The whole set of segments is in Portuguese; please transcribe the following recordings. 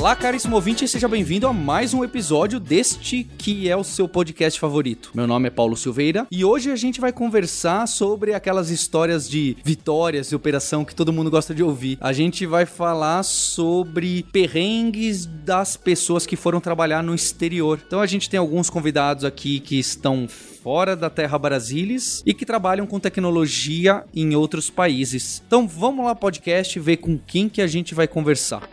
Olá, caríssimo ouvinte, seja bem-vindo a mais um episódio deste que é o seu podcast favorito. Meu nome é Paulo Silveira e hoje a gente vai conversar sobre aquelas histórias de vitórias e operação que todo mundo gosta de ouvir. A gente vai falar sobre perrengues das pessoas que foram trabalhar no exterior. Então a gente tem alguns convidados aqui que estão fora da Terra Brasilis e que trabalham com tecnologia em outros países. Então vamos lá podcast ver com quem que a gente vai conversar.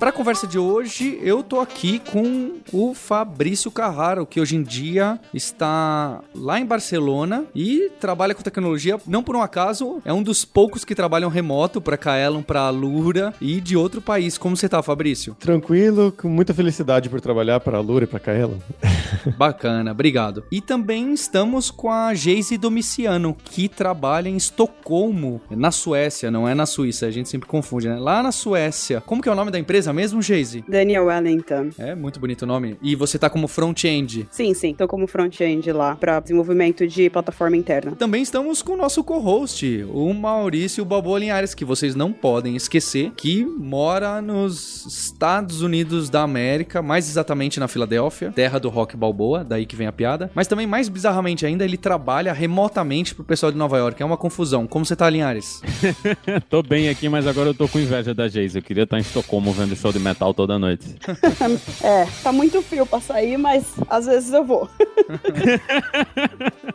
Para a conversa de hoje, eu tô aqui com o Fabrício Carraro, que hoje em dia está lá em Barcelona e trabalha com tecnologia, não por um acaso, é um dos poucos que trabalham remoto para Kaelon, para Alura e de outro país. Como você tá, Fabrício? Tranquilo, com muita felicidade por trabalhar para Alura e para Kaelon. Bacana, obrigado. E também estamos com a Geise Domiciano, que trabalha em Estocolmo, na Suécia, não é na Suíça, a gente sempre confunde, né? Lá na Suécia. Como que é o nome da empresa mesmo, Geise? Daniel Wellington. É, muito bonito o nome. E você tá como front-end. Sim, sim, tô como front-end lá para desenvolvimento de plataforma interna. Também estamos com o nosso co-host, o Maurício Balboa Linhares, que vocês não podem esquecer, que mora nos Estados Unidos da América, mais exatamente na Filadélfia, terra do rock Balboa, daí que vem a piada. Mas também, mais bizarramente ainda, ele trabalha remotamente pro pessoal de Nova York. É uma confusão. Como você tá, Linhares? tô bem aqui, mas agora eu tô com inveja da Geise. Eu queria estar em Estocolmo vendo show de metal toda noite. é, tá muito frio pra sair, mas às vezes eu vou.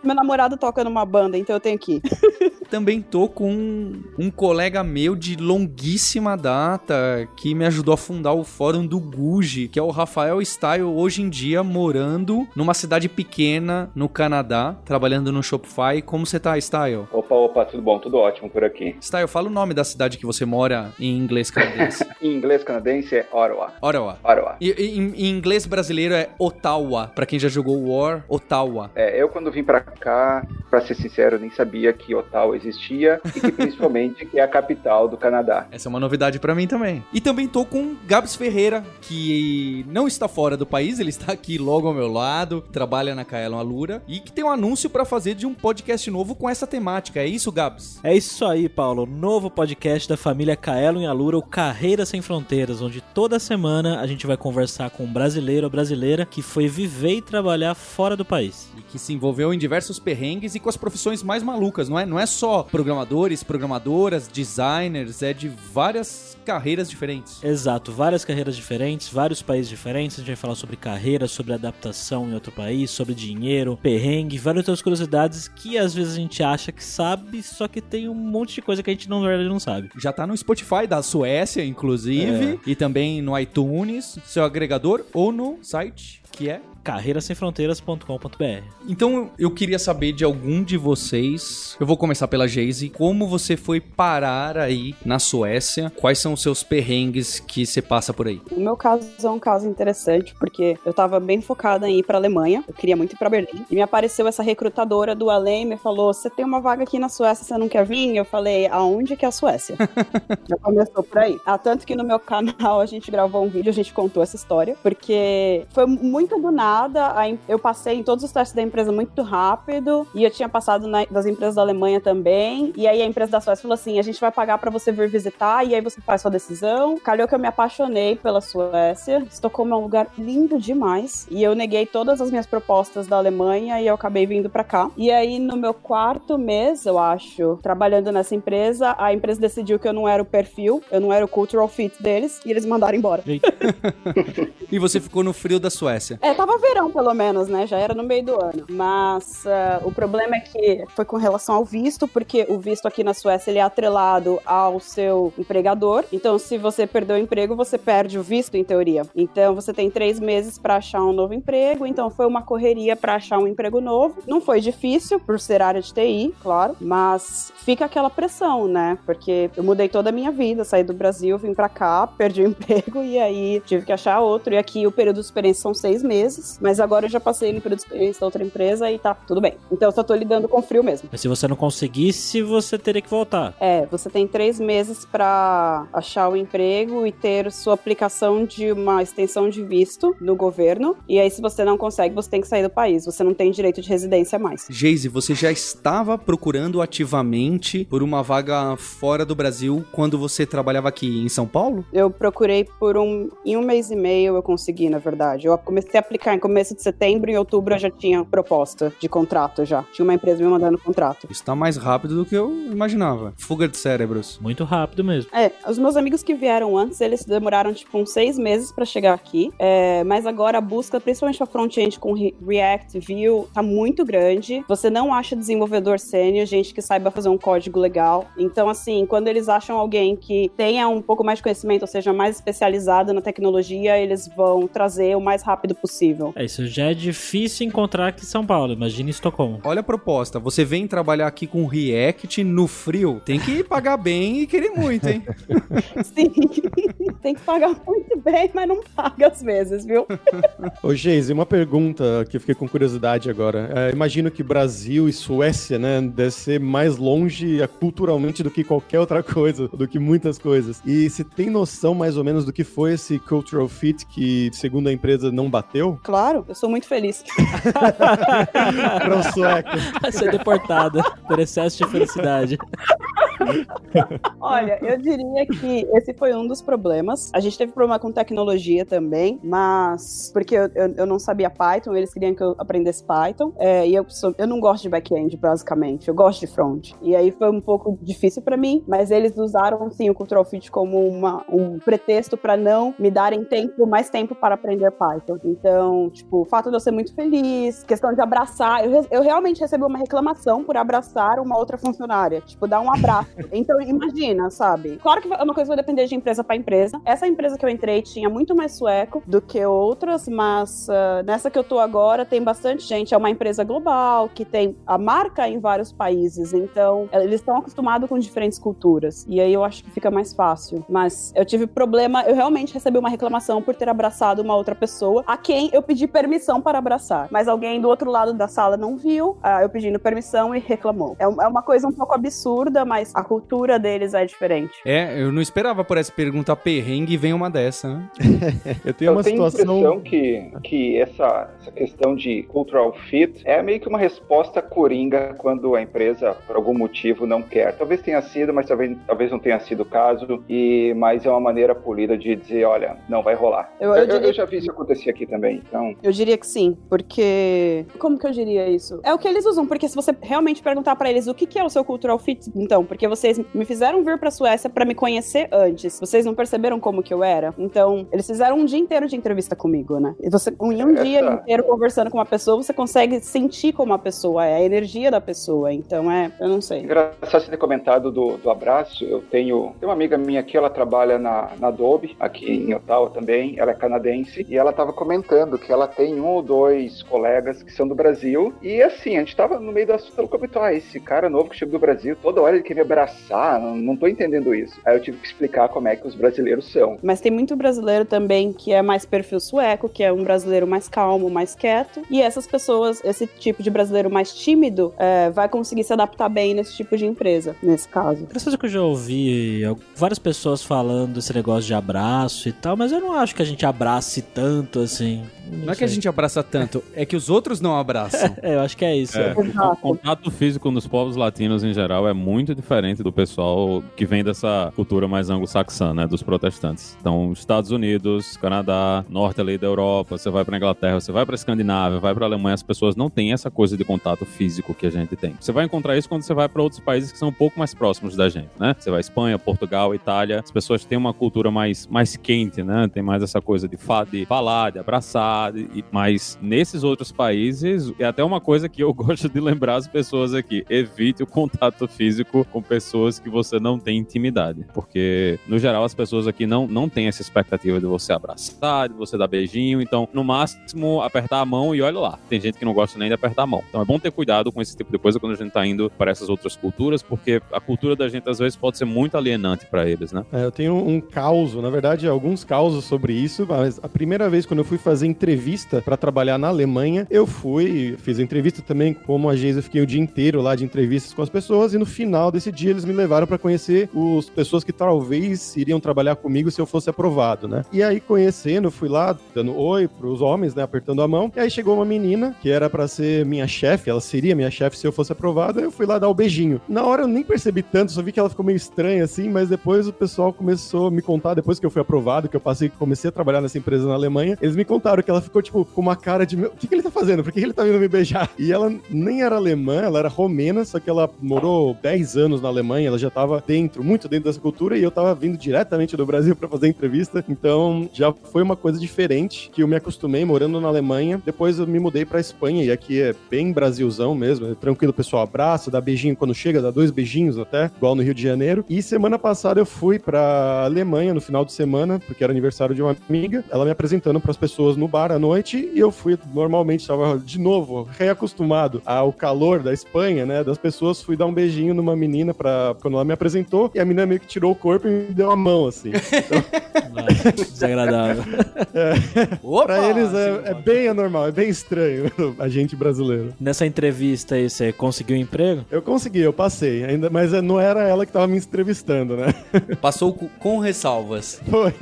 Meu namorado toca numa banda, então eu tenho que ir. Também tô com um colega meu de longuíssima data que me ajudou a fundar o fórum do Guji, que é o Rafael Style, hoje em dia morando numa cidade pequena no Canadá, trabalhando no Shopify. Como você tá, Style? Opa, opa, tudo bom, tudo ótimo por aqui. Style, fala o nome da cidade que você mora em inglês canadense. em inglês canadense é Ottawa. Ottawa. Ottawa. E, e, em, em inglês brasileiro é Ottawa. Pra quem já jogou War, Ottawa. É, eu quando vim pra cá, pra ser sincero, nem sabia que Ottawa existia e que principalmente que é a capital do Canadá. Essa é uma novidade pra mim também. E também tô com Gabs Ferreira, que não está fora do país, ele está aqui logo ao meu lado, trabalha na Kaelon Alura e que tem um anúncio pra fazer de um podcast novo com essa temática. É isso, Gabs? É isso aí, Paulo. Novo podcast da família Kaelon e Alura, o Carreira Sem Fronteiras, onde toda semana a gente vai conversar com um brasileiro ou brasileira que foi viver e trabalhar fora do país. E que se envolveu em diversos perrengues e com as profissões mais malucas, não é? Não é só programadores, programadoras, designers, é de várias carreiras diferentes. Exato, várias carreiras diferentes, vários países diferentes. A gente vai falar sobre carreira, sobre adaptação em outro país, sobre dinheiro, perrengue, várias outras curiosidades que às vezes a gente acha que sabe, só que tem um monte de coisa que a gente não, na verdade não sabe. Já tá no Spotify da Suécia, inclusive, é. e também no iTunes, seu agregador, ou no site que é carreirasemfronteiras.com.br. Então eu queria saber de algum de vocês, eu vou começar pela Geise, como você foi parar aí na Suécia? Quais são os seus perrengues que você passa por aí? O meu caso é um caso interessante, porque eu tava bem focada em ir pra Alemanha, eu queria muito ir pra Berlim, e me apareceu essa recrutadora do Além e me falou: Você tem uma vaga aqui na Suécia, você não quer vir? Eu falei: Aonde que é a Suécia? Já começou por aí. Ah, tanto que no meu canal a gente gravou um vídeo, a gente contou essa história, porque foi muito do nada eu passei em todos os testes da empresa muito rápido e eu tinha passado na, das empresas da Alemanha também. E aí a empresa da Suécia falou assim: a gente vai pagar para você vir visitar e aí você faz sua decisão. Calhou que eu me apaixonei pela Suécia. Estocolmo é um lugar lindo demais. E eu neguei todas as minhas propostas da Alemanha e eu acabei vindo para cá. E aí no meu quarto mês, eu acho, trabalhando nessa empresa, a empresa decidiu que eu não era o perfil, eu não era o cultural fit deles e eles mandaram embora. e você ficou no frio da Suécia? É, tava verão, pelo menos, né? Já era no meio do ano. Mas uh, o problema é que foi com relação ao visto, porque o visto aqui na Suécia ele é atrelado ao seu empregador. Então, se você perdeu o emprego, você perde o visto, em teoria. Então, você tem três meses para achar um novo emprego. Então, foi uma correria para achar um emprego novo. Não foi difícil, por ser área de TI, claro, mas fica aquela pressão, né? Porque eu mudei toda a minha vida, saí do Brasil, vim para cá, perdi o emprego e aí tive que achar outro. E aqui o período de experiência são seis meses, mas agora eu já passei no período de experiência da outra empresa e tá tudo bem. Então eu só tô lidando com frio mesmo. Mas se você não conseguisse, você teria que voltar. É, você tem três meses pra achar o emprego e ter sua aplicação de uma extensão de visto no governo. E aí, se você não consegue, você tem que sair do país. Você não tem direito de residência mais. Geise, você já estava procurando ativamente por uma vaga fora do Brasil quando você trabalhava aqui em São Paulo? Eu procurei por um. Em um mês e meio eu consegui, na verdade. Eu comecei a aplicar em começo de setembro, em outubro eu já tinha proposta de contrato já. Tinha uma empresa me mandando contrato. Isso tá mais rápido do que eu imaginava. Fuga de cérebros. Muito rápido mesmo. É, os meus amigos que vieram antes, eles demoraram tipo uns seis meses pra chegar aqui. É, mas agora a busca, principalmente pra front-end com Re- React, Vue, tá muito grande. Você não acha desenvolvedor sênior, gente que saiba fazer um código legal. Então, assim, quando eles acham alguém que tenha um pouco mais de conhecimento, ou seja, mais especializado na tecnologia, eles vão trazer o mais rápido possível. É, isso já é difícil encontrar aqui em São Paulo. Imagina em Estocolmo. Olha a proposta. Você vem trabalhar aqui com React no frio. Tem que pagar bem e querer muito, hein? Sim, tem que pagar muito bem, mas não paga às vezes, viu? Ô, Geise, uma pergunta que eu fiquei com curiosidade agora. É, imagino que Brasil e Suécia, né, deve ser mais longe é, culturalmente do que qualquer outra coisa, do que muitas coisas. E se tem noção mais ou menos do que foi esse cultural fit que, segundo a empresa, não bateu? Claro, eu sou muito feliz. Para o sueco. Ser deportada por excesso de felicidade. Olha, eu diria que esse foi um dos problemas. A gente teve problema com tecnologia também, mas porque eu, eu, eu não sabia Python, eles queriam que eu aprendesse Python. é, e eu, sou- eu não gosto de back-end, basicamente. Eu gosto de front. E aí foi um pouco difícil pra mim, mas eles usaram sim o Cultural Fit como uma, um pretexto pra não me darem tempo, mais tempo para aprender Python. Então, tipo, o fato de eu ser muito feliz, questão de abraçar. Eu, eu realmente recebi uma reclamação por abraçar uma outra funcionária. Tipo, dar um abraço. Então, imagina, sabe? Claro que é uma coisa que vai depender de empresa pra empresa. Essa empresa que eu entrei tinha muito mais sueco do que outras, mas ah, nessa que eu tô agora tem bastante gente. É uma empresa global que tem a marca em vários países. Então, eh, eles estão acostumados com diferentes culturas. E aí eu acho que fica mais fácil. Mas eu tive problema, eu realmente recebi uma reclamação por ter abraçado uma outra pessoa quem eu pedi permissão para abraçar. Mas alguém do outro lado da sala não viu, ah, eu pedindo permissão e reclamou. É é uma coisa um pouco absurda, mas a cultura deles é diferente. É, eu não esperava por essa pergunta perrengue e vem uma dessa, né? Eu tenho uma eu tenho a situação. impressão que, que essa, essa questão de cultural fit é meio que uma resposta coringa quando a empresa, por algum motivo, não quer. Talvez tenha sido, mas talvez, talvez não tenha sido o caso. E, mas é uma maneira polida de dizer, olha, não vai rolar. Eu- Eu, eu eu já vi isso acontecer aqui também, então... Eu diria que sim, porque. Como que eu diria isso? É o que eles usam, porque se você realmente perguntar pra eles o que, que é o seu cultural fit, então, porque vocês me fizeram vir pra Suécia pra me conhecer antes, vocês não perceberam como que eu era? Então, eles fizeram um dia inteiro de entrevista comigo, né? E você, em um Essa- dia inteiro conversando com uma pessoa, você consegue sentir como a pessoa é, a energia da pessoa. Então, é, eu não sei. Engraçado você ter comentado do, do abraço. Eu tenho, tem uma amiga minha aqui, ela trabalha na, na Adobe, aqui em Ottawa também. Ela é canadense. E ela estava comentando que ela tem um ou dois colegas que são do Brasil. E assim, a gente estava no meio do assunto. Ela comentou: Ah, esse cara novo que chegou do Brasil, toda hora ele quer me abraçar. Não, não tô entendendo isso. Aí eu tive que explicar como é que os brasileiros são. Mas tem muito brasileiro também que é mais perfil sueco, que é um brasileiro mais calmo, mais quieto. E essas pessoas, esse tipo de brasileiro mais tímido, é, vai conseguir se adaptar bem nesse tipo de empresa, nesse caso. Interessante que eu já ouvi várias pessoas falando desse negócio de abraço e tal, mas eu não acho que a gente abrace tanto assim também. Não é que a gente abraça tanto, é que os outros não abraçam. É, eu acho que é isso. É, é. O contato físico nos povos latinos em geral é muito diferente do pessoal que vem dessa cultura mais anglo-saxã, né, dos protestantes. Então, Estados Unidos, Canadá, norte ali da Europa, você vai pra Inglaterra, você vai pra Escandinávia, vai pra Alemanha, as pessoas não têm essa coisa de contato físico que a gente tem. Você vai encontrar isso quando você vai pra outros países que são um pouco mais próximos da gente, né? Você vai Espanha, Portugal, Itália, as pessoas têm uma cultura mais mais quente, né? Tem mais essa coisa de, fa de falar, de abraçar, mas nesses outros países é até uma coisa que eu gosto de lembrar as pessoas aqui: evite o contato físico com pessoas que você não tem intimidade, porque no geral as pessoas aqui não não têm essa expectativa de você abraçar, de você dar beijinho, então no máximo apertar a mão e olha lá. Tem gente que não gosta nem de apertar a mão. Então é bom ter cuidado com esse tipo de coisa quando a gente tá indo para essas outras culturas, porque a cultura da gente às vezes pode ser muito alienante para eles, né? É, eu tenho um caos, na verdade, alguns causos sobre isso, mas a primeira vez quando eu fui fazer entrevista para trabalhar na Alemanha. Eu fui, fiz a entrevista também, como a Geisa, fiquei o dia inteiro lá de entrevistas com as pessoas e no final desse dia eles me levaram para conhecer as pessoas que talvez iriam trabalhar comigo se eu fosse aprovado, né? E aí conhecendo, fui lá dando oi pros homens, né, apertando a mão. E aí chegou uma menina que era para ser minha chefe, ela seria minha chefe se eu fosse aprovado. Eu fui lá dar o beijinho. Na hora eu nem percebi tanto, só vi que ela ficou meio estranha assim, mas depois o pessoal começou a me contar depois que eu fui aprovado, que eu passei, comecei a trabalhar nessa empresa na Alemanha, eles me contaram que ela ficou, tipo, com uma cara de, o que, que ele tá fazendo? Por que, que ele tá vindo me beijar? E ela nem era alemã, ela era romena, só que ela morou 10 anos na Alemanha, ela já tava dentro, muito dentro dessa cultura, e eu tava vindo diretamente do Brasil para fazer entrevista, então já foi uma coisa diferente, que eu me acostumei morando na Alemanha, depois eu me mudei pra Espanha, e aqui é bem Brasilzão mesmo, é tranquilo, pessoal abraça, dá beijinho quando chega, dá dois beijinhos até, igual no Rio de Janeiro, e semana passada eu fui pra Alemanha no final de semana, porque era aniversário de uma amiga, ela me apresentando para as pessoas no bar à noite e eu fui normalmente estava de novo reacostumado ao calor da Espanha, né, das pessoas, fui dar um beijinho numa menina para quando ela me apresentou e a menina meio que tirou o corpo e me deu a mão assim. Então... Desagradável. É, Opa, pra eles é, é, bem anormal, é bem estranho a gente brasileiro. Nessa entrevista aí, você conseguiu um emprego? Eu consegui, eu passei, ainda, mas não era ela que tava me entrevistando, né? Passou com ressalvas. Foi.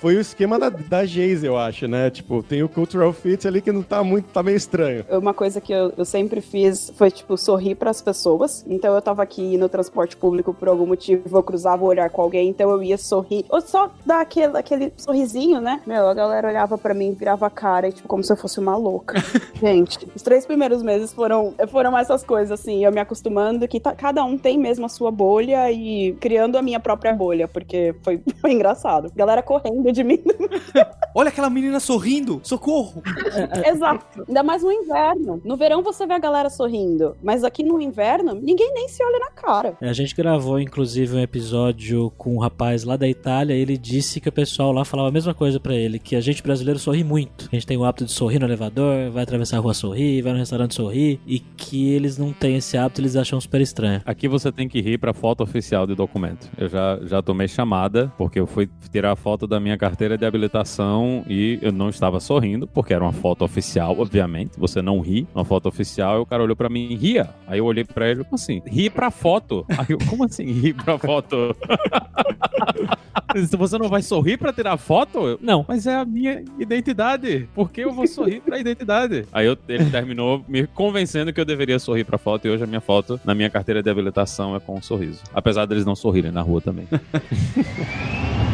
Foi o esquema da, da Geise, eu acho, né? Tipo, tem o cultural fit ali que não tá muito, tá meio estranho. Uma coisa que eu, eu sempre fiz foi, tipo, sorrir para as pessoas. Então eu tava aqui no transporte público por algum motivo, eu cruzava o olhar com alguém, então eu ia sorrir. Ou só dar aquele, aquele sorrisinho, né? Meu, a galera olhava para mim, virava a cara, e, tipo, como se eu fosse uma louca. Gente, os três primeiros meses foram, foram essas coisas, assim, eu me acostumando que tá, cada um tem mesmo a sua bolha e criando a minha própria bolha, porque foi, foi engraçado. Galera correndo de mim. Olha aquela menina sorrindo, socorro! Exato. Ainda mais no inverno. No verão você vê a galera sorrindo, mas aqui no inverno, ninguém nem se olha na cara. A gente gravou, inclusive, um episódio com um rapaz lá da Itália, ele disse que o pessoal lá falava a mesma coisa para ele, que a gente brasileiro sorri muito. A gente tem o hábito de sorrir no elevador, vai atravessar a rua sorrir, vai no restaurante sorrir, e que eles não têm esse hábito, eles acham super estranho. Aqui você tem que rir pra foto oficial de documento. Eu já, já tomei chamada, porque eu fui tirar a foto da minha carteira de habilitação e eu não estava sorrindo, porque era uma foto oficial, obviamente. Você não ri uma foto oficial, e o cara olhou pra mim e ria. Aí eu olhei pra ele, como assim? Ri pra foto? Aí eu, como assim ri pra foto? Você não vai sorrir pra tirar foto? Não. Mas é a minha identidade. Por que eu vou sorrir pra identidade? Aí eu, ele terminou me convencendo que eu deveria sorrir pra foto e hoje a minha foto na minha carteira de habilitação é com um sorriso. Apesar deles não sorrirem na rua também.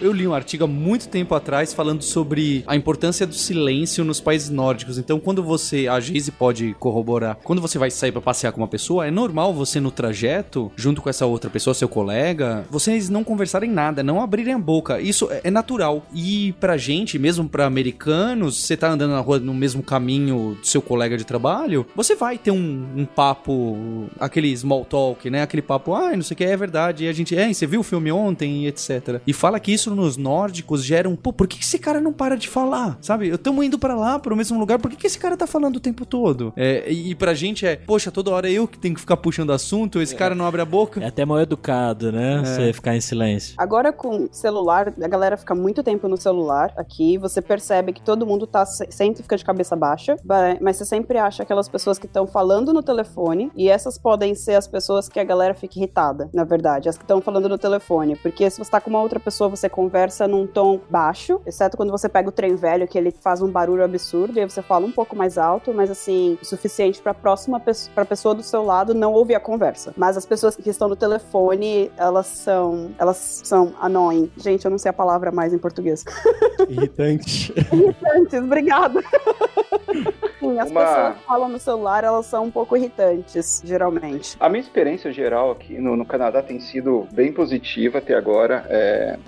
Eu li um artigo há muito tempo atrás falando sobre a importância do silêncio nos países nórdicos. Então, quando você, a Geise pode corroborar, quando você vai sair para passear com uma pessoa, é normal você no trajeto, junto com essa outra pessoa, seu colega, vocês não conversarem nada, não abrirem a boca. Isso é, é natural. E pra gente, mesmo para americanos, você tá andando na rua no mesmo caminho do seu colega de trabalho, você vai ter um, um papo, aquele small talk, né? Aquele papo, ah, não sei o que, é verdade. E a gente, é, você viu o filme ontem, etc. E fala que isso nos nórdicos geram, pô, por que esse cara não para de falar? Sabe? Eu estamos indo para lá, para o mesmo lugar, por que, que esse cara tá falando o tempo todo? É, e pra gente é, poxa, toda hora eu que tenho que ficar puxando assunto, esse é. cara não abre a boca. É até mal educado, né? É. Você ficar em silêncio. Agora com celular, a galera fica muito tempo no celular aqui, você percebe que todo mundo tá sempre fica de cabeça baixa, mas você sempre acha aquelas pessoas que estão falando no telefone, e essas podem ser as pessoas que a galera fica irritada, na verdade, as que estão falando no telefone, porque se você tá com uma outra pessoa, você conversa num tom baixo, exceto quando você pega o trem velho, que ele faz um barulho absurdo, e aí você fala um pouco mais alto, mas assim, o suficiente pra próxima pessoa, pra pessoa do seu lado não ouvir a conversa. Mas as pessoas que estão no telefone, elas são, elas são annoying. Gente, eu não sei a palavra mais em português. Irritante. Irritantes, obrigada. Sim, as Uma... pessoas que falam no celular, elas são um pouco irritantes, geralmente. A minha experiência geral aqui no, no Canadá tem sido bem positiva até agora. É,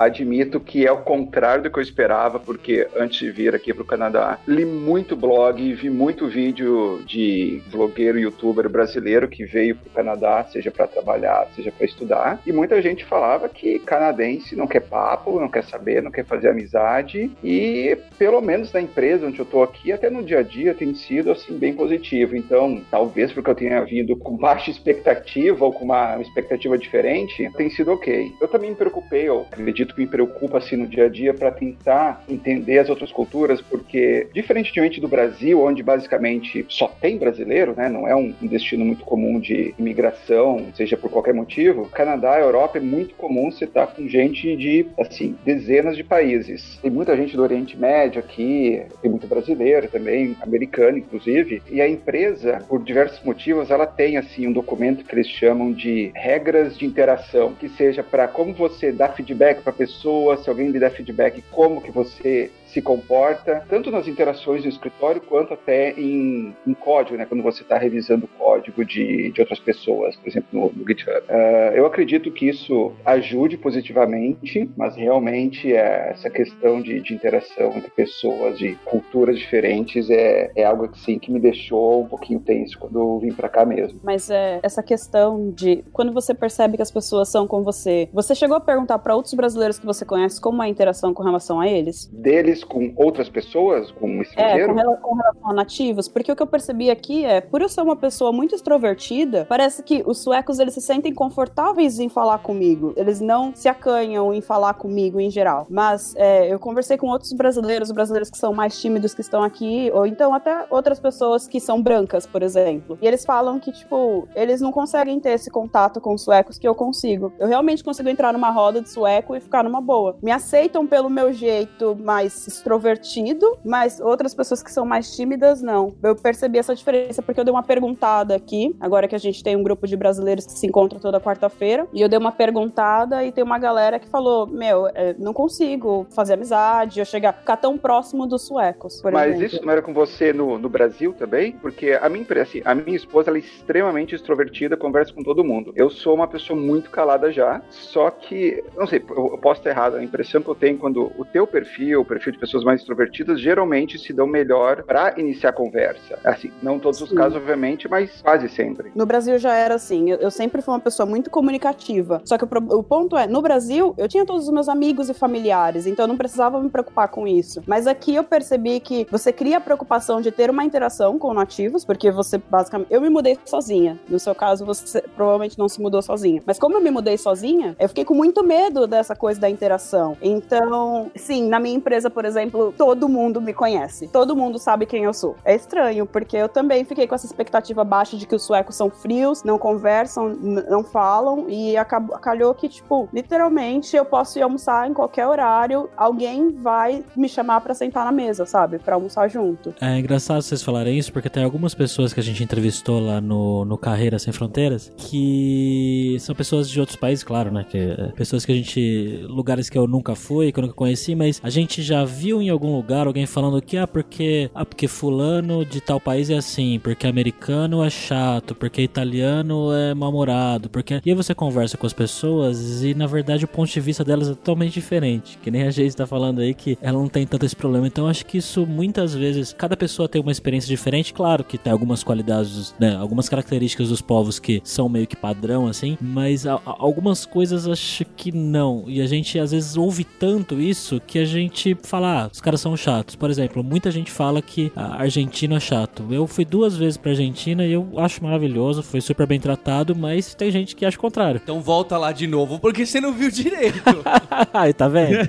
admito que é o contrário do que eu esperava, porque antes de vir aqui para o Canadá, li muito blog, vi muito vídeo de blogueiro, youtuber brasileiro que veio para o Canadá, seja para trabalhar, seja para estudar, e muita gente falava que canadense não quer papo, não quer saber, não quer fazer amizade, e pelo menos na empresa onde eu estou aqui, até no dia a dia, tem sido assim bem positivo. Então, talvez porque eu tenha vindo com baixa expectativa ou com uma expectativa diferente, tem sido ok. Eu também me preocupei, eu acredito que me preocupa assim no dia a dia para tentar entender as outras culturas, porque diferentemente do Brasil, onde basicamente só tem brasileiro, né, não é um destino muito comum de imigração, seja por qualquer motivo, Canadá, Europa é muito comum você estar tá com gente de assim dezenas de países. Tem muita gente do Oriente Médio aqui, tem muito brasileiro também, americano inclusive, e a empresa, por diversos motivos, ela tem assim um documento que eles chamam de regras de interação, que seja para como você dá feedback para pessoa, se alguém lhe dá feedback, como que você se comporta, tanto nas interações no escritório quanto até em, em código, né? Quando você está revisando o código de, de outras pessoas, por exemplo, no, no GitHub. Uh, eu acredito que isso ajude positivamente, mas realmente é, essa questão de, de, interação entre pessoas de culturas diferentes é, é algo que sim que me deixou um pouquinho tenso quando eu vim para cá mesmo. Mas é essa questão de quando você percebe que as pessoas são com você, você chegou a perguntar para outros brasileiros que você conhece como é a interação com relação a eles? Deles com outras pessoas, com um estrangeiro? É, com, rela com relação a nativos, porque o que eu percebi aqui é, por eu ser uma pessoa muito extrovertida, parece que os suecos eles se sentem confortáveis em falar comigo, eles não se acanham em falar comigo em geral. Mas é, eu conversei com outros brasileiros, brasileiros que são mais tímidos que estão aqui, ou então até outras pessoas que são brancas, por exemplo. E eles falam que, tipo, eles não conseguem ter esse contato com os suecos que eu consigo. Eu realmente consigo entrar numa roda de sueco e ficar numa boa. Me aceitam pelo meu jeito mais extrovertido, mas outras pessoas que são mais tímidas, não. Eu percebi essa diferença porque eu dei uma perguntada aqui, agora que a gente tem um grupo de brasileiros que se encontra toda quarta-feira, e eu dei uma perguntada e tem uma galera que falou: Meu, é, não consigo fazer amizade, eu chegar, ficar tão próximo dos suecos. mas exemplo. isso não era com você no, no Brasil também? Porque a minha, assim, a minha esposa ela é extremamente extrovertida, conversa com todo mundo. Eu sou uma pessoa muito calada já, só que, não sei, eu posso estar errado, a impressão que eu tenho quando o teu perfil, o perfil de pessoas mais extrovertidas geralmente se dão melhor para iniciar conversa. Assim, não todos Sim. os casos, obviamente, mas quase sempre. No Brasil já era assim. Eu, eu sempre fui uma pessoa muito comunicativa. Só que o, o, ponto é, no Brasil, eu tinha todos os meus amigos e familiares, então eu não precisava me preocupar com isso. Mas aqui eu percebi que você cria a preocupação de ter uma interação com nativos, porque você basicamente. Eu me mudei sozinha. No seu caso, você provavelmente não se mudou sozinha. Mas como eu me mudei sozinha, eu fiquei com muito medo dessa coisa da interação. Então, sim, na minha empresa, por exemplo, todo mundo me conhece. Todo mundo sabe quem eu sou. É estranho, porque eu também fiquei com essa expectativa baixa de que os suecos são frios, não conversam, não falam, e acabou, calhou que, tipo, literalmente eu posso ir almoçar em qualquer horário, alguém vai me chamar para sentar na mesa, sabe? para almoçar junto. É engraçado vocês falarem isso, porque tem algumas pessoas que a gente entrevistou lá no, no Carreira Sem Fronteiras que são pessoas de outros países, claro, né? Que, é, pessoas que a gente. lugares que eu nunca fui, que eu nunca conheci, mas a gente já viu em algum lugar alguém falando que ah, porque ah, porque fulano de tal país é assim, porque americano é chato, porque italiano é mal-humorado, porque e aí você conversa com as pessoas e na verdade o ponto de vista delas é totalmente diferente, que nem a gente está falando aí que ela não tem tanto esse problema. Então acho que isso muitas vezes cada pessoa tem uma experiência diferente, claro que tem algumas qualidades, né, algumas características dos povos que são meio que padrão assim, mas a, a, algumas coisas acho que não. E a gente às vezes ouve tanto isso que a gente fala, ah, os caras são chatos. Por exemplo, muita gente fala que argentino é chato. Eu fui duas vezes pra Argentina e eu acho maravilhoso, foi super bem tratado, mas tem gente que acha o contrário. Então volta lá de novo, porque você não viu direito. Aí, tá vendo?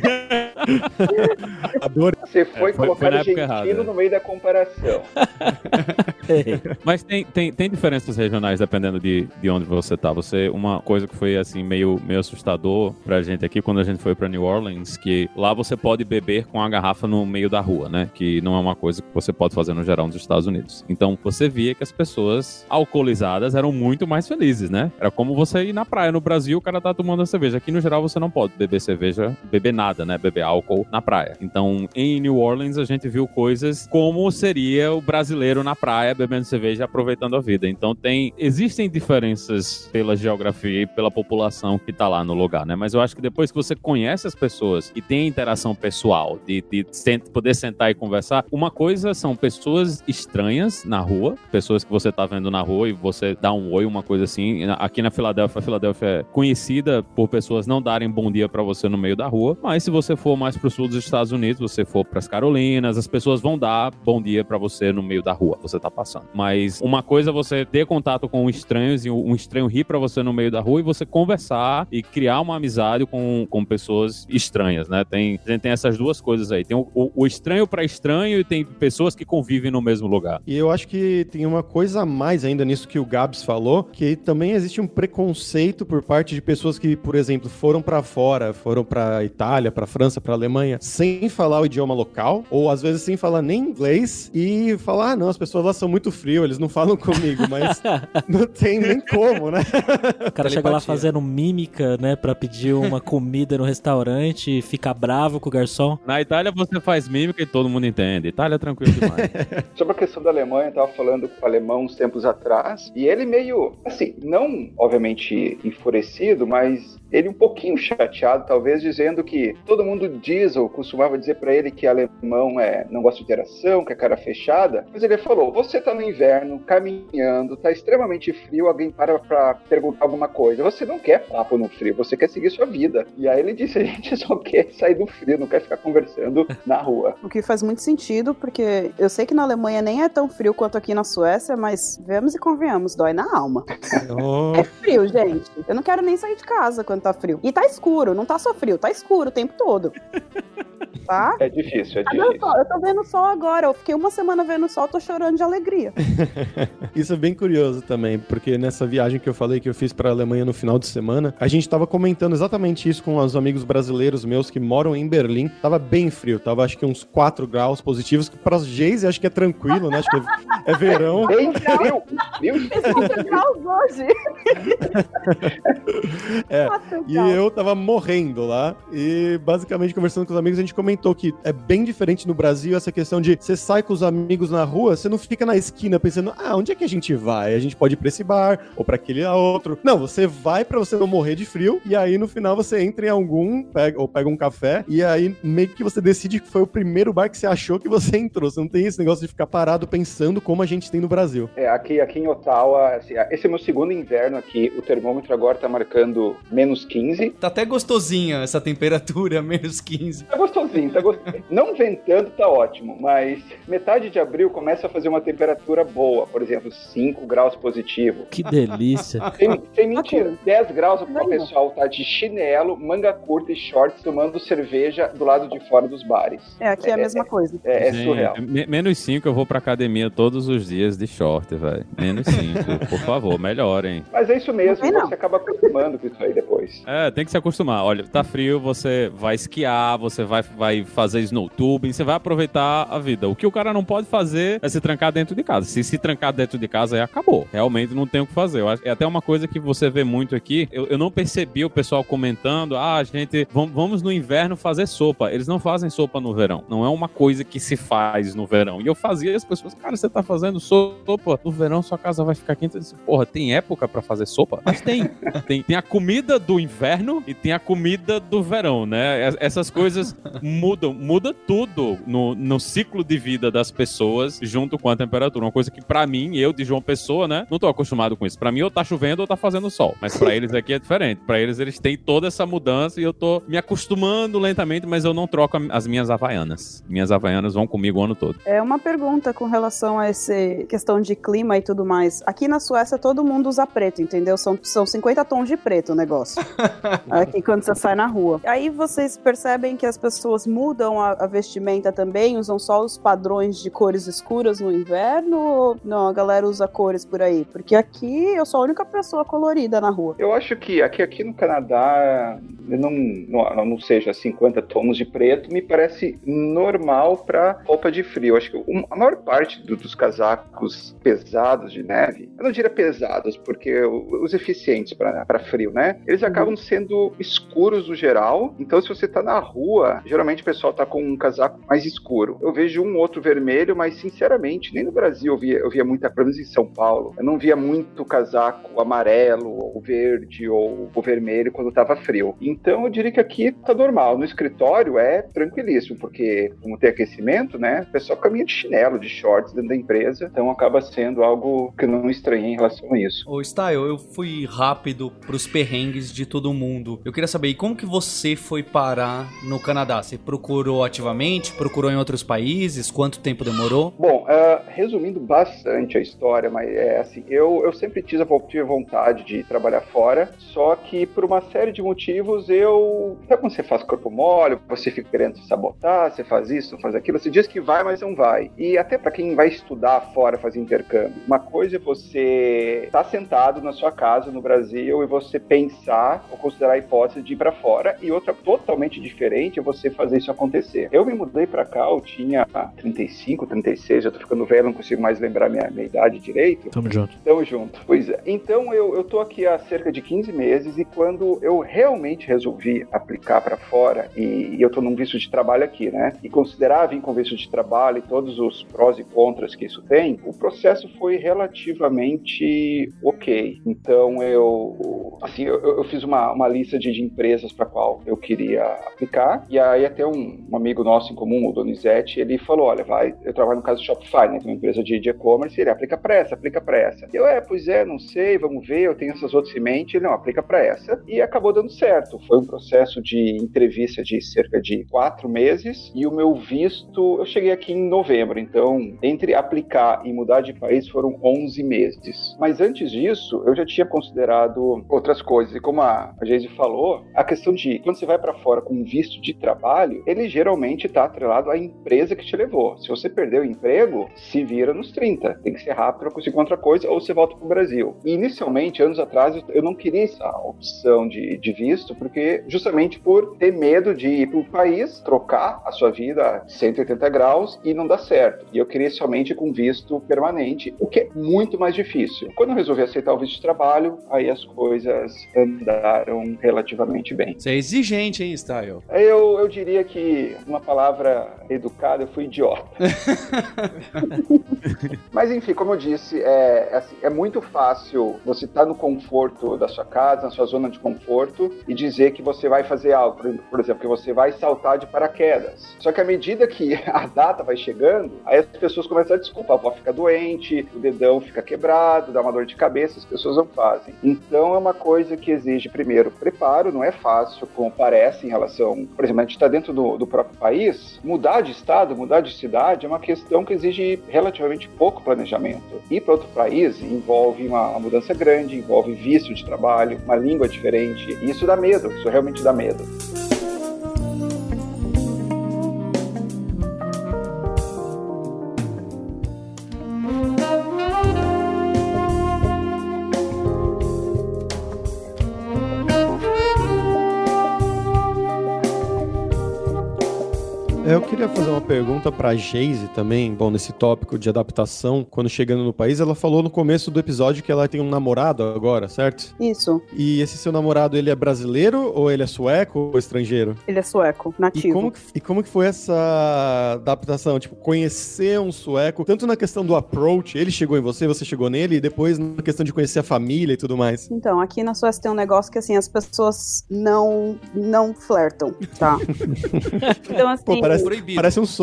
Adoro. Você foi é, foi, colocar foi argentino errada. no meio da comparação. Mas tem, tem, tem diferenças regionais dependendo de, de onde você tá. Você, uma coisa que foi assim meio, meio assustador pra gente aqui quando a gente foi pra New Orleans, que lá você pode beber com a garrafa no meio da rua, né? Que não é uma coisa que você pode fazer no geral nos Estados Unidos. Então você via que as pessoas alcoolizadas eram muito mais felizes, né? Era como você ir na praia no Brasil, o cara tá tomando a cerveja. Aqui no geral você não pode beber cerveja, beber nada, né? Beber álcool na praia. Então em New Orleans a gente viu coisas como seria o brasileiro na praia bebendo cerveja aproveitando a vida. Então tem existem diferenças pela geografia e pela população que tá lá no lugar, né? Mas eu acho que depois que você conhece as pessoas e tem interação pessoal, de, de poder sentar e conversar. Uma coisa são pessoas estranhas na rua, pessoas que você tá vendo na rua e você dá um oi, uma coisa assim. Aqui na Filadélfia, a Filadélfia é conhecida por pessoas não darem bom dia para você no meio da rua, mas se você for mais pro sul dos Estados Unidos, você for pras Carolinas, as pessoas vão dar bom dia pra você no meio da rua, você tá passando. Mas uma coisa é você ter contato com estranhos e um estranho rir pra você no meio da rua e você conversar e criar uma amizade com, com pessoas estranhas, né? Tem, tem essas duas coisas aí. Tem o, o, o estranho pra estranho e tem pessoas que convivem no mesmo lugar. E eu acho que tem uma coisa a mais ainda nisso que o Gabs falou, que também existe um preconceito por parte de pessoas que, por exemplo, foram pra fora, foram pra Itália, pra França, pra Alemanha, sem falar o idioma local, ou às vezes sem falar nem inglês, e falar, ah, não, as pessoas lá são muito frias, eles não falam comigo, mas não tem nem como, né? O cara chega lá fazendo mímica, né, pra pedir uma comida no restaurante e fica bravo com o garçom. Na Itália você faz mímica e todo mundo entende. Itália é tranquilo demais. Sobre a questão da Alemanha, eu tava falando com o alemão uns tempos atrás, e ele meio, assim, não obviamente enfurecido, mas ele um pouquinho chateado, talvez, dizendo que todo mundo diz, ou costumava dizer pra ele que alemão é, não gosta de interação, que é cara fechada, mas ele falou, você tá no inverno, caminhando, tá extremamente frio, alguém para pra perguntar alguma coisa, você não quer papo no frio, você quer seguir sua vida. E aí ele disse, a gente só quer sair do frio, não quer ficar conversando na rua. O que faz muito sentido, porque eu sei que na Alemanha nem é tão frio quanto aqui na Suécia, mas vemos e convenhamos, dói na alma. Oh, É frio, gente. Eu não quero nem sair de casa quando tá frio. E tá escuro, não tá só frio, tá escuro o tempo todo. Tá? É difícil, é Tá vendo difícil. sol? Eu tô vendo sol agora. Eu fiquei uma semana vendo sol, tô chorando de alegria. Isso é bem curioso também, porque nessa viagem que eu falei que eu fiz pra Alemanha no final de semana, a gente tava comentando exatamente isso com os amigos brasileiros meus que moram em Berlim. Tava bem frio, tava acho que uns 4 graus positivos, que para os Geise acho que é tranquilo, né? Acho que é, é verão. Bem frio. Quatro graus hoje. É, Quatro E eu tava morrendo lá. E basicamente, conversando com os amigos, a gente comentou que é bem diferente no Brasil essa questão de você sai com os amigos na rua, você não fica na esquina pensando, ah, onde é que a gente vai? A gente pode ir pra esse bar ou pra aquele outro. Não, você vai pra você não morrer de frio. E aí no final você entra em algum, pega, ou pega um café. E aí meio que você decide que foi o primeiro bar que você achou que você entrou. Você não tem esse negócio de ficar parado pensando como a gente tem no Brasil. É, aqui, aqui em Ottawa, assim, esse é meu segundo inverno aqui. O termômetro agora tá marcando menos 15. Tá até gostosinha essa temperatura, menos 15. Tá gostosinho, tá gostosinho. Não ventando, tá ótimo, mas metade de abril começa a fazer uma temperatura boa, por exemplo, 5 graus positivo. Que delícia. Sem, sem mentira, 10 graus o pessoal tá de chinelo, manga curta e shorts tomando cerveja do lado de fora dos bares. É, aqui é a mesma coisa. É, é Gente, surreal. me- menos 5 eu vou pra academia todos os dias de short, velho. Menos 5, por favor, melhorem. Mas é isso mesmo, Não não. você acaba acostumando com isso aí depois. É, tem que se acostumar. Olha, tá frio, você vai esquiar, você vai, vai fazer snow tubing, você vai aproveitar a vida. O que o cara não pode fazer é se trancar dentro de casa. Se se trancar dentro de casa, aí acabou. Realmente não tem o que fazer. É até uma coisa que você vê muito aqui. Eu, eu não percebi o pessoal comentando, ah, gente, vam- vamos no inverno fazer sopa. Eles não fazem sopa no verão. Não é uma coisa que se faz no verão. E eu fazia e as pessoas, cara, você tá fazendo sopa no verão, sua casa vai ficar quente. Eu disse, porra, tem época pra fazer sopa? Mas tem. Tem, tem a comida do inverno e tem a comida do verão, né? Es- Essas coisas mudam, muda tudo no, no ciclo de vida das pessoas junto com a temperatura. Uma coisa que pra mim, eu de João Pessoa, né, não tô acostumado com isso. Pra mim ou tá chovendo ou tá fazendo sol. Mas pra eles aqui é diferente. Pra eles eles têm toda essa mudança e eu tô me acostumando lentamente, mas eu não troco as minhas havaianas. Minhas havaianas vão comigo o ano todo. É uma pergunta com relação a essa questão de clima e tudo mais. Aqui na Suécia todo mundo usa preto, entendeu? São, são 50 tons de preto o negócio. Aqui quando você sai na rua. Aí vocês percebem que as pessoas mudam a, a vestimenta também, usam só os padrões de cores escuras no inverno? Ou não, a galera usa cores por aí? Porque aqui eu sou a única pessoa colorida na rua. Eu acho que aqui, aqui no Canadá, não, não, não seja 50 tons de preto, me parece normal para roupa de frio. Eu acho que a maior parte do- dos casacos pesados de neve, eu não diria pesados, porque os eficientes para frio, né? Eles acabam sendo escuros no geral. Então, se você tá na rua, geralmente o pessoal tá com um casaco mais escuro. Eu vejo um outro vermelho, mas sinceramente, nem no Brasil eu via, eu via muita, pelo menos em São Paulo, eu não via muito casaco amarelo, ou verde, ou, ou vermelho quando tava frio. Então, eu diria que aqui tá normal. No escritório é tranquilíssimo, porque como tem aquecimento, né? O pessoal caminha de chinelo, de shorts dentro da empresa. Então, acaba sendo algo que eu não estranhei em relação a isso. Ô, Style, eu fui rápido pros perrengues de todo mundo. Eu queria saber, como que você foi parar no Canadá? Você procurou ativamente? Procurou em outros países? Quanto tempo demorou? Bom, uh, resumindo bastante a história, mas é assim, eu, eu sempre tive, tive vontade de trabalhar fora, só que por uma série de motivos eu. Sabe quando você faz corpo mole, você fica querendo se sabotar, você faz isso, faz aquilo, você diz que vai, mas não vai. E até para quem vai estudar fora, fazer intercâmbio, uma coisa é você estar tá sentado na sua casa no Brasil e você pensar ou considerar a hipótese de ir para fora, e outra totalmente diferente é você fazer isso acontecer. Eu me mudei para cá, eu tinha 35, 36, já tô ficando velho, não consigo mais lembrar minha, minha idade direito. Tamo junto. Tamo junto. Pois é. Então eu, eu tô aqui há cerca de 15 meses e quando eu realmente resolvi aplicar para fora, e, e, eu tô num visto de trabalho aqui, né? E considerar vir com visto de trabalho e todos os prós e contras que isso tem, o processo foi relativamente ok. Então eu, assim, eu, eu fiz uma, uma lista de, de empresas para qual eu queria aplicar, e aí até um, um amigo nosso em comum, o Donizete, ele falou: olha, vai, eu trabalho no caso do Shopify, né? Que é uma empresa de e-commerce, ele aplica para essa, aplica para essa. Eu, é, pois é, não sei, vamos ver, eu tenho essas outras em mente. Ele, não, aplica para essa. E acabou dando certo. Foi um processo de entrevista de cerca de quatro meses, e o meu visto, eu cheguei aqui em novembro, então, entre aplicar e mudar de país foram 11 meses. Mas antes disso, eu já tinha considerado outras coisas. E como a, Geise falou, a questão de quando você vai para fora com visto de trabalho, ele geralmente está atrelado à empresa que te levou. Se você perdeu o emprego, se vira nos 30. Tem que ser rápido para conseguir outra coisa ou você volta para o Brasil. E inicialmente, anos atrás, eu não queria essa opção de, de visto, porque justamente por ter medo de ir para o país, trocar a sua vida 180 graus e não dar certo. E eu queria somente com visto permanente, o que é muito mais difícil. Quando eu resolvi aceitar o visto de trabalho, aí as coisas andaram relativamente bem. Você é exigente, hein, Style? Eu, eu diria que uma palavra educada, eu fui idiota. Mas enfim, como eu disse, é, é, assim, é muito fácil você estar tá no conforto da sua casa, na sua zona de conforto, e dizer que você vai fazer algo. Por exemplo, que você vai saltar de paraquedas. Só que à medida que a data vai chegando, aí as pessoas começam a desculpar, a avó fica doente, o dedão fica quebrado, dá uma dor de cabeça, as pessoas não fazem. Então é uma coisa que exige, primeiro, preparo, não é fácil, como parece em relação. Por exemplo, a gente está dentro do, do próprio país, mudar de estado, mudar de cidade é uma questão que exige relativamente pouco planejamento. Ir para outro país envolve uma, uma mudança grande, envolve vício de trabalho, uma língua diferente, e isso dá medo, isso realmente dá medo. Pergunta pra Geise também, bom, nesse tópico de adaptação, quando chegando no país, ela falou no começo do episódio que ela tem um namorado agora, certo? Isso. E esse seu namorado, ele é brasileiro ou ele é sueco ou estrangeiro? Ele é sueco, nativo. E como que, e como que foi essa adaptação? Tipo, conhecer um sueco, tanto na questão do approach, ele chegou em você, você chegou nele, e depois na questão de conhecer a família e tudo mais. Então, aqui na Suécia tem um negócio que, assim, as pessoas não, não flertam, tá? então, assim... Pô, parece. Parece um sonho.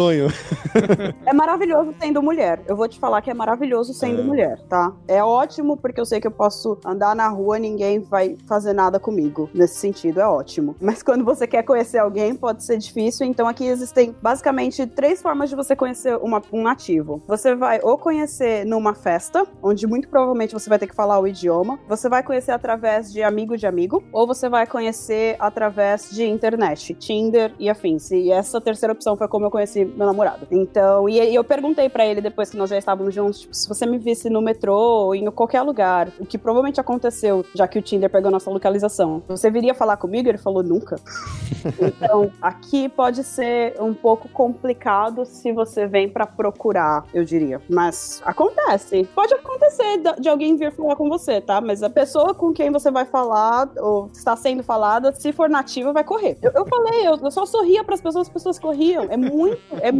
é maravilhoso sendo mulher. Eu vou te falar que é maravilhoso sendo é. mulher, tá? É ótimo porque eu sei que eu posso andar na rua e ninguém vai fazer nada comigo. Nesse sentido, é ótimo. Mas quando você quer conhecer alguém, pode ser difícil. Então aqui existem basicamente três formas de você conhecer uma, um nativo. Você vai ou conhecer numa festa, onde muito provavelmente você vai ter que falar o idioma. Você vai conhecer através de amigo de amigo. Ou você vai conhecer através de internet, Tinder e afins. E essa terceira opção foi como eu conheci meu namorado. Então, e, e eu perguntei para ele depois que nós já estávamos juntos, tipo, se você me visse no metrô ou em qualquer lugar, o que provavelmente aconteceu, já que o Tinder pegou nossa localização, você viria falar comigo? Ele falou nunca. então, aqui pode ser um pouco complicado se você vem para procurar, eu diria. Mas acontece. Pode acontecer de alguém vir falar com você, tá? Mas a pessoa com quem você vai falar ou está sendo falada, se for nativa, vai correr. Eu, eu falei, eu, eu só sorria para as pessoas, as pessoas corriam é muito, é,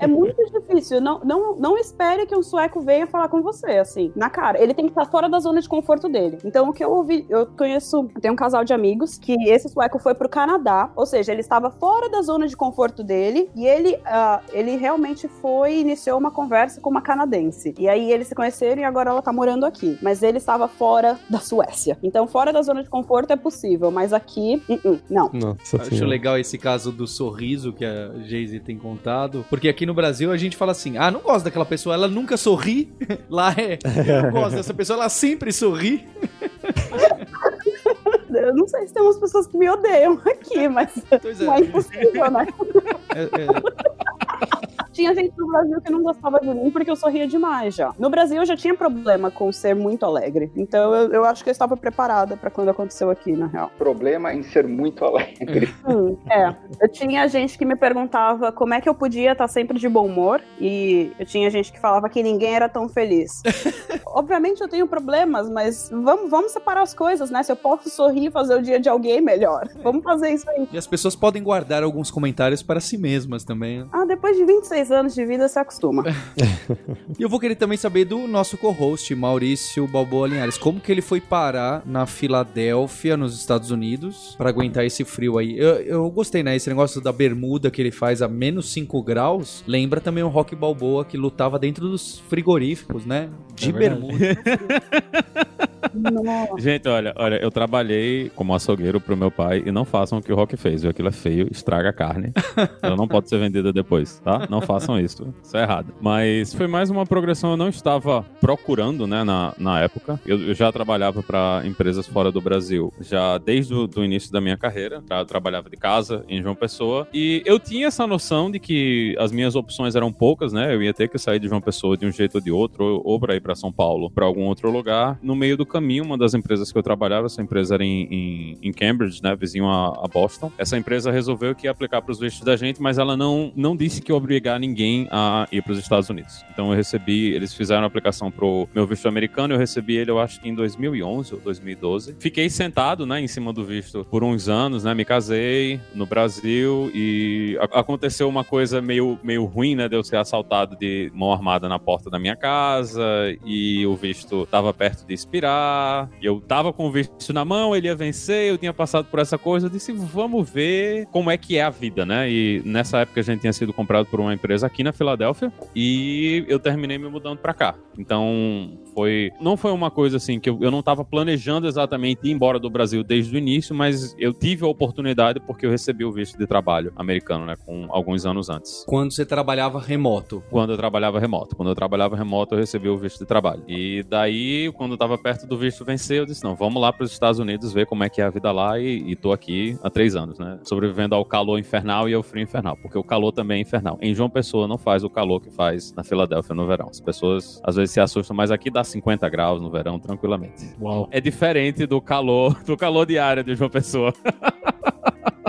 é muito difícil. Não, não, não espere que um sueco venha falar com você, assim, na cara. Ele tem que estar fora da zona de conforto dele. Então, o que eu ouvi, eu conheço, tem um casal de amigos que esse sueco foi pro Canadá, ou seja, ele estava fora da zona de conforto dele e ele, uh, ele realmente foi e iniciou uma conversa com uma canadense. E aí eles se conheceram e agora ela tá morando aqui. Mas ele estava fora da Suécia. Então, fora da zona de conforto é possível, mas aqui, uh -uh, não. Nossa Acho legal esse caso do sorriso que a Geise tem contado, porque aqui no Brasil a gente fala assim: ah, não gosto daquela pessoa, ela nunca sorri. Lá é, eu não gosto dessa pessoa, ela sempre sorri. Eu não sei se tem umas pessoas que me odeiam aqui, mas Pois é. não é impossível, né? É, é, Tinha gente no Brasil que não gostava de mim porque eu sorria demais já. No Brasil eu já tinha problema com ser muito alegre. Então eu, eu acho que eu estava preparada pra quando aconteceu aqui, na real. Problema em ser muito alegre. Hum, é. Eu tinha gente que me perguntava como é que eu podia estar sempre de bom humor. E eu tinha gente que falava que ninguém era tão feliz. Obviamente eu tenho problemas, mas vamos, vamos separar as coisas, né? Se eu posso sorrir e fazer o dia de alguém melhor. Vamos fazer isso aí. E as pessoas podem guardar alguns comentários para si mesmas também. Ah, depois de 26 anos de vida, se acostuma. E eu vou querer também saber do nosso co-host, Maurício Balboa Linhares. Como que ele foi parar na Filadélfia, nos Estados Unidos, para aguentar esse frio aí? Eu, eu gostei, né? Esse negócio da bermuda que ele faz a menos 5 graus. Lembra também o Rock Balboa que lutava dentro dos frigoríficos, né? De É bermuda. Gente, olha, olha, eu trabalhei como açougueiro pro meu pai e não façam o que o Rock fez? Aquilo é feio, estraga a carne. Ela não pode ser vendida depois, tá? Não façam isso. Isso é errado. Mas foi mais uma progressão, eu não estava procurando, né, na, na época. Eu, eu já trabalhava para empresas fora do Brasil, já desde o início da minha carreira. Eu trabalhava de casa em João Pessoa. E eu tinha essa noção de que as minhas opções eram poucas, né? Eu ia ter que sair de João Pessoa de um jeito ou de outro, ou, ou para ir para São Paulo, para algum outro lugar. No meio do caminho, uma das empresas que eu trabalhava, essa empresa era em, em, em Cambridge, né? Vizinho a, a Boston. Essa empresa resolveu que ia aplicar para os vistos da gente, mas ela não, não disse que ia obrigar ninguém a ir para os Estados Unidos. Então eu recebi, eles fizeram a aplicação pro meu visto americano, eu recebi ele, eu acho que em 2011 ou 2012. Fiquei sentado, né, em cima do visto por uns anos, né? Me casei no Brasil e a- aconteceu uma coisa meio, meio ruim, né? De eu ser assaltado de mão armada na porta da minha casa e o visto tava perto de expirar. Eu tava com o visto na mão, ele ia vencer, eu tinha passado por essa coisa. Eu disse, vamos ver como é que é a vida, né? E nessa época a gente tinha sido comprado por uma empresa aqui na Filadélfia e eu terminei me mudando pra cá. Então foi. Não foi uma coisa assim que eu, eu não tava planejando exatamente ir embora do Brasil desde o início, mas eu tive a oportunidade porque eu recebi o visto de trabalho americano, né? Com alguns anos antes. Quando você trabalhava remoto. Quando eu trabalhava remoto. Quando eu trabalhava remoto, eu recebi o visto de trabalho. E daí, quando eu tava perto do visto vencer, eu disse: não, vamos lá para os Estados Unidos ver como é que é a vida lá. E, e tô aqui há três anos, né? Sobrevivendo ao calor infernal e ao frio infernal. Porque o calor também é infernal. Em João Pessoa não faz o calor que faz na Filadélfia no verão. As pessoas às vezes se assustam, mas aqui dá 50 graus no verão tranquilamente. Uau. É diferente do calor, do calor diário de João Pessoa.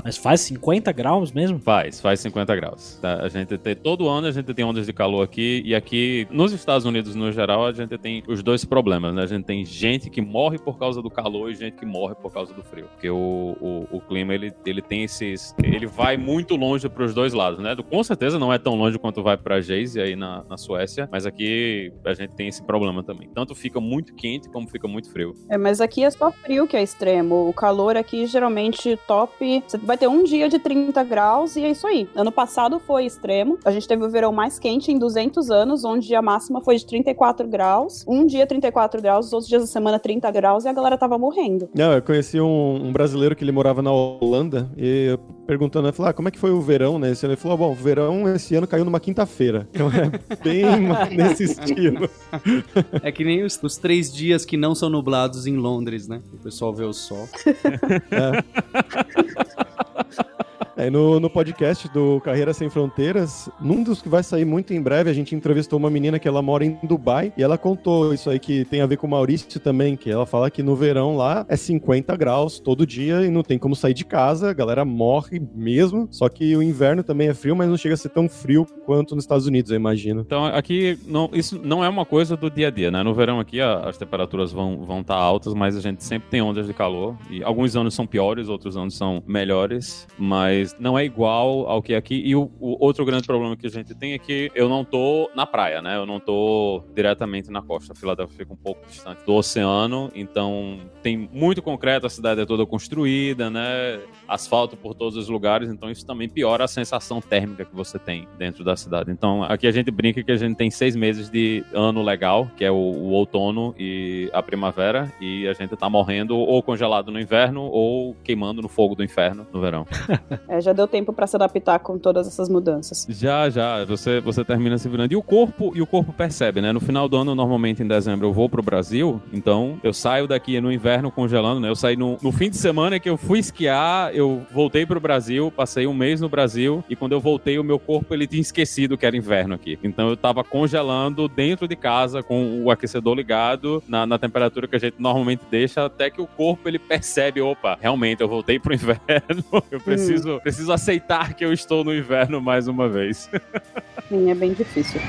Mas faz 50 graus mesmo? Faz, faz 50 graus. tá? A gente tem, todo ano a gente tem ondas de calor aqui, e aqui nos Estados Unidos, no geral, a gente tem os dois problemas, né? A gente tem gente que morre por causa do calor e gente que morre por causa do frio. Porque o, o, o clima, ele, ele tem esses... Ele vai muito longe pros dois lados, né? Com certeza não é tão longe quanto vai pra Geise aí na, na Suécia, mas aqui a gente tem esse problema também. Tanto fica muito quente como fica muito frio. É, mas aqui é só frio que é extremo. O calor aqui geralmente top. Vai ter um dia de 30 graus e é isso aí. Ano passado foi extremo. A gente teve o verão mais quente em 200 anos, onde a máxima foi de 34 graus. Um dia 34 graus, os outros dias da semana 30 graus e a galera tava morrendo. Não, eu conheci um, um brasileiro que ele morava na Holanda e eu perguntando, ele falou, ah, como é que foi o verão, né? Ele falou, bom, o verão esse ano caiu numa quinta-feira. Então é bem nesse estilo. É que nem os, os três dias que não são nublados em Londres, né? O pessoal vê o sol. É, no, no podcast do Carreira Sem Fronteiras, num dos que vai sair muito em breve, a gente entrevistou uma menina que ela mora em Dubai e ela contou isso aí que tem a ver com o Maurício também, que ela fala que no verão lá é 50 graus todo dia e não tem como sair de casa, a galera morre mesmo, só que o inverno também é frio, mas não chega a ser tão frio quanto nos Estados Unidos, eu imagino. Então aqui não, isso não é uma coisa do dia a dia, né? No verão aqui a- as temperaturas vão vão estar altas, mas a gente sempre tem ondas de calor e alguns anos são piores, outros anos são melhores, mas não é igual ao que é aqui. E o, o outro grande problema que a gente tem é que eu não tô na praia, né? Eu não tô diretamente na costa. A Filadélfia fica um pouco distante do oceano, então tem muito concreto, a cidade é toda construída, né? Asfalto por todos os lugares, então isso também piora a sensação térmica que você tem dentro da cidade. Então aqui a gente brinca que a gente tem seis meses de ano legal, que é o, o outono e a primavera, e a gente tá morrendo ou congelado no inverno ou queimando no fogo do inferno no verão. É, já deu tempo pra se adaptar com todas essas mudanças. Já, já. Você, você termina se virando. E o corpo, e o corpo percebe, né? No final do ano, normalmente em dezembro, eu vou pro Brasil. Então, eu saio daqui no inverno congelando, né? Eu saí no, no fim de semana que eu fui esquiar, eu voltei pro Brasil, passei um mês no Brasil. E quando eu voltei, o meu corpo ele tinha esquecido que era inverno aqui. Então, eu tava congelando dentro de casa com o aquecedor ligado na, na temperatura que a gente normalmente deixa, até que o corpo ele percebe: opa, realmente eu voltei pro inverno. Eu preciso, preciso aceitar que eu estou no inverno mais uma vez. Sim, é bem difícil.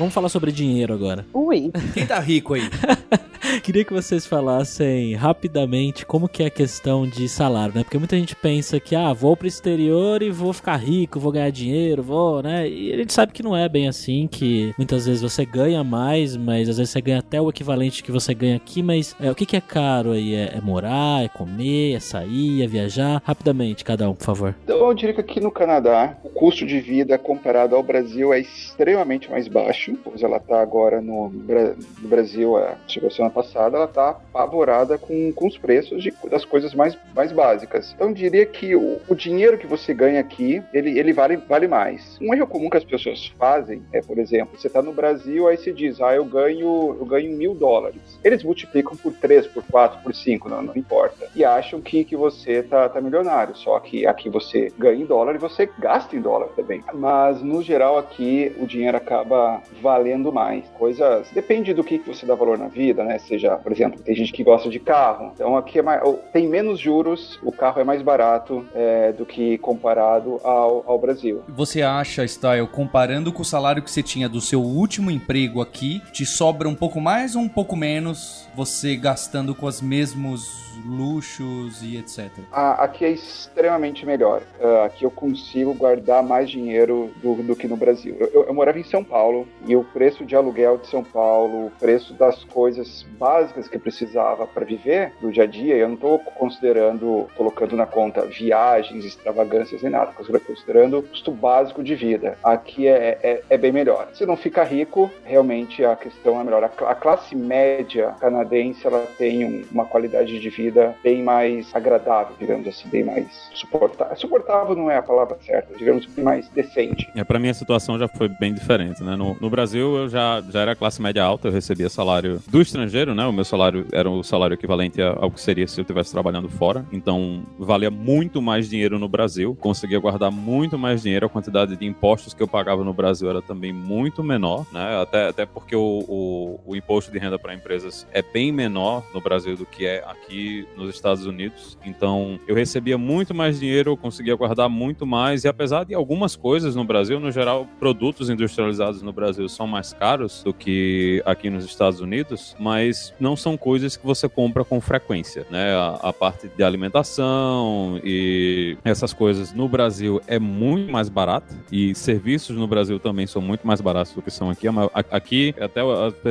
Vamos falar sobre dinheiro agora. Ui. Quem tá rico aí? Queria que vocês falassem rapidamente como que é a questão de salário, né? Porque muita gente pensa que, ah, vou pro exterior e vou ficar rico, vou ganhar dinheiro, vou, né? E a gente sabe que não é bem assim, que muitas vezes você ganha mais, mas às vezes você ganha até o equivalente que você ganha aqui, mas é, o que, que é caro aí? É, é morar, é comer, é sair, é viajar? Rapidamente, cada um, por favor. Então, eu diria que aqui no Canadá, o custo de vida comparado ao Brasil é extremamente mais baixo, pois ela está agora no, no Brasil, é, chegou semana passada, ela está apavorada com, com os preços de, das coisas mais, mais básicas. Então, eu diria que o, o dinheiro que você ganha aqui, ele, ele vale, vale mais. Um erro comum que as pessoas fazem é, por exemplo, você está no Brasil, aí você diz, ah, eu ganho, eu ganho mil dólares. Eles multiplicam por 3, por 4, por 5, não, não importa. E acham que, que você tá, tá milionário. Só que aqui você ganha em dólar e você gasta em dólar também. Mas, no geral, aqui o dinheiro acaba valendo mais. Coisas. Depende do que, você dá valor na vida, né? Seja, por exemplo, tem gente que gosta de carro. Então aqui é mais, tem menos juros, o carro é mais barato é, do que comparado ao, ao Brasil. Você acha, Style, comparando com o salário que você tinha do seu último emprego aqui, te sobra um pouco mais ou um pouco menos você gastando com os mesmos luxos e etc? A- aqui é extremamente melhor. Ah, aqui eu consigo guardar mais dinheiro do, do que no Brasil. Eu, eu- eu morava em São Paulo e o preço de aluguel de São Paulo, o preço das coisas básicas que precisava para viver no dia a dia, eu não estou considerando, colocando na conta viagens, extravagâncias nem nada, estou considerando custo básico de vida. Aqui é, é, é bem melhor. Se não fica rico, realmente a questão é melhor. A, a classe média canadense ela tem um- uma qualidade de vida bem mais agradável, digamos assim, bem mais suportável. Suportável não é a palavra certa, digamos, bem mais decente. É, para mim a situação já foi bem diferente, né? No, no Brasil eu já, já era classe média alta, eu recebia salário do estrangeiro, né? O meu salário era o salário equivalente ao que seria se eu estivesse trabalhando fora. Então valia muito mais dinheiro no Brasil, conseguia guardar muito mais dinheiro, a quantidade de impostos que eu pagava no Brasil era também muito menor, né? Até, até porque o, o, o imposto de renda para empresas é bem menor no Brasil do que é aqui nos Estados Unidos. Então eu recebia muito mais dinheiro, eu conseguia guardar muito mais, e apesar de algumas coisas no Brasil, no geral, produtos industrializados no Brasil são mais caros do que aqui nos Estados Unidos, mas não são coisas que você compra com frequência, né? A, a parte de alimentação e essas coisas no Brasil é muito mais barata e serviços no Brasil também são muito mais baratos do que são aqui. Aqui, até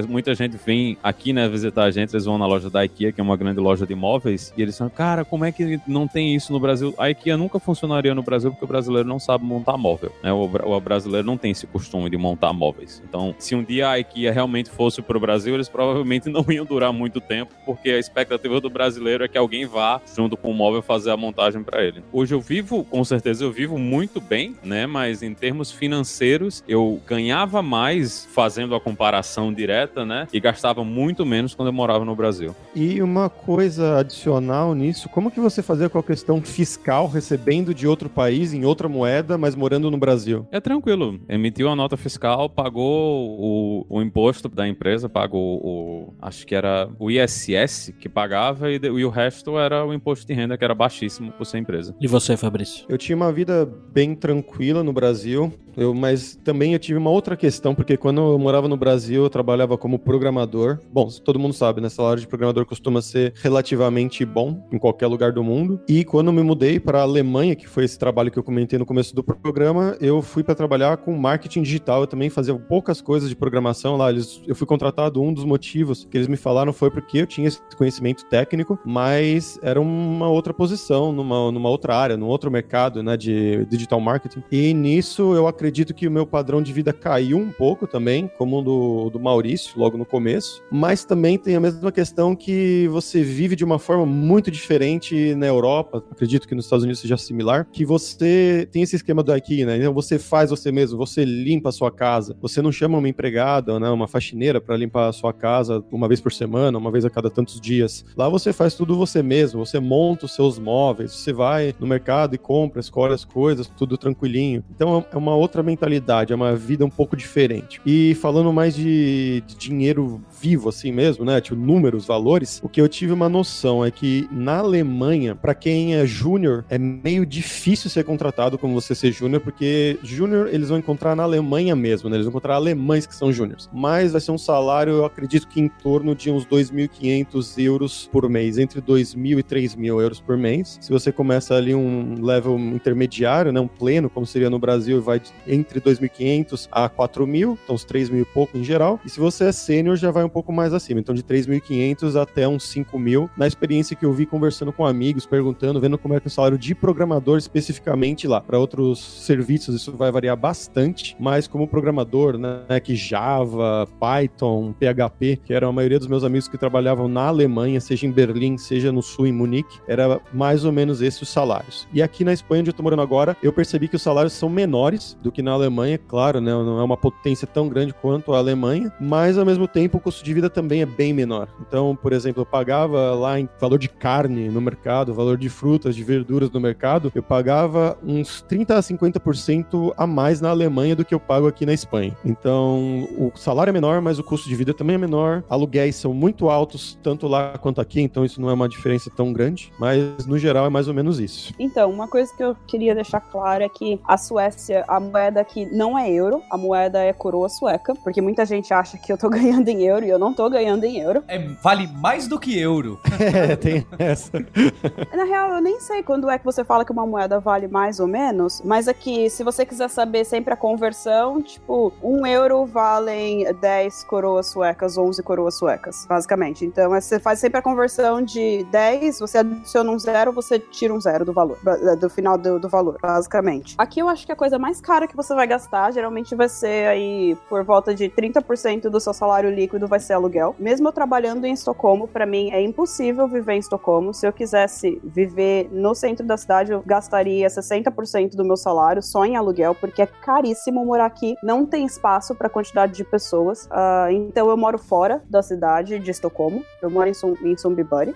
muita gente vem aqui, né, visitar a gente, eles vão na loja da IKEA, que é uma grande loja de móveis, e eles falam, cara, como é que não tem isso no Brasil? A IKEA nunca funcionaria no Brasil porque o brasileiro não sabe montar móvel, né? O, o brasileiro não tem esse costume de montar móveis. Então, se um dia a IKEA realmente fosse pro Brasil, eles provavelmente não iam durar muito tempo, porque a expectativa do brasileiro é que alguém vá junto com o móvel fazer a montagem para ele. Hoje eu vivo, com certeza eu vivo muito bem, né? Mas em termos financeiros, eu ganhava mais fazendo a comparação direta, né? E gastava muito menos quando eu morava no Brasil. E uma coisa adicional nisso, como que você fazia com a questão fiscal, recebendo de outro país, em outra moeda, mas morando no Brasil? É tranquilo. Emitiu a nota fiscal, pagou o, o imposto da empresa, pagou o, acho que era o ISS que pagava e, e o resto era o imposto de renda, que era baixíssimo por ser empresa. E você, Fabrício? Eu tinha uma vida bem tranquila no Brasil, eu, mas também eu tive uma outra questão, porque quando eu morava no Brasil, eu trabalhava como programador. Bom, todo mundo sabe, né? Salário de programador costuma ser relativamente bom em qualquer lugar do mundo. E quando me mudei para a Alemanha, que foi esse trabalho que eu comentei no começo do programa, eu fui para trabalhar com marketing digital. Eu também fazia poucas coisas de programação lá. Eles, eu fui contratado, um dos motivos que eles me falaram foi porque eu tinha esse conhecimento técnico, mas era uma outra posição, numa, numa outra área, num outro mercado, né, de digital marketing. E nisso eu acredito que o meu padrão de vida caiu um pouco também, como o do, do Maurício, logo no começo. Mas também tem a mesma questão que você vive de uma forma muito diferente na Europa, acredito que nos Estados Unidos seja similar, que você tem esse esquema do IKEA, né? Então você faz você mesmo, você limpa a sua casa, você não chama uma empregada, né, uma faxineira para limpar a sua casa uma vez por semana, uma vez a cada tantos dias. Lá você faz tudo você mesmo, você monta os seus móveis, você vai no mercado e compra, escolhe as coisas, tudo tranquilinho. Então é uma outra mentalidade, é uma vida um pouco diferente. E falando mais de, de dinheiro vivo assim mesmo, né, tipo números, valores, o que eu tive uma noção é que na Alemanha, para quem é júnior, é meio difícil ser contratado como você ser júnior, porque júnior eles vão encontrar na Alemanha mesmo, né? Eles vão encontrar alemães que são júniors. Mas vai ser um salário, eu acredito que em torno de uns 2.500 euros por mês, entre 2.000 e 3.000 euros por mês. Se você começa ali um level intermediário, né, um pleno, como seria no Brasil, vai entre 2.500 a 4.000, então uns 3.000 e pouco em geral. E se você é sênior, já vai um pouco mais acima, então de 3.500 até uns 5.000. Na experiência que eu vi conversando com amigos, perguntando, vendo como é que o salário de programador especificamente lá. Para outros serviços isso vai variar bastante, mas como programador, né, que Java, Python, PHP, que era a maioria dos meus amigos que trabalhavam na Alemanha, seja em Berlim, seja no sul, em Munique, era mais ou menos esses os salários. E aqui na Espanha, onde eu tô morando agora, eu percebi que os salários são menores do que na Alemanha, claro, né, não é uma potência tão grande quanto a Alemanha, mas ao mesmo tempo o custo de vida também é bem menor. Então, por exemplo, eu pagava lá em valor de carne no mercado, valor de frutas, de verduras no mercado, eu pagava uns 30 a 50% a mais na Alemanha do que eu pago aqui na Espanha. Então, o salário é menor, mas o custo de vida também é menor. Aluguéis são muito altos, tanto lá quanto aqui, então isso não é uma diferença tão grande, mas no geral é mais ou menos isso. Então, uma coisa que eu queria deixar claro é que a Suécia, a moeda aqui não é euro, a moeda é coroa sueca, porque muita gente acha que eu tô ganhando em euro e eu não tô ganhando em euro. É, vale mais do que euro. É, tem essa. Na real, eu nem sei quando é que você fala que uma moeda vale mais ou menos, mas aqui, se você quiser saber sempre a conversão, tipo, um euro valem 10 coroas suecas, 11 coroas suecas, basicamente. Então, é- você faz sempre a conversão de 10, você adiciona um zero, você tira um zero do valor, ba- do final do, do valor, basicamente. Aqui eu acho que a coisa mais cara que você vai gastar, geralmente vai ser aí por volta de 30% do seu salário líquido vai ser aluguel. Mesmo eu trabalhando em Estocolmo, pra mim é impossível viver em Estocolmo. Se eu quisesse viver no centro da cidade, eu gastaria 60% do meu salário só em aluguel, porque é caríssimo morar aqui. Não tem espaço pra quantidade de pessoas. Ah, então eu moro fora da cidade de Estocolmo. Eu moro em, Sum em.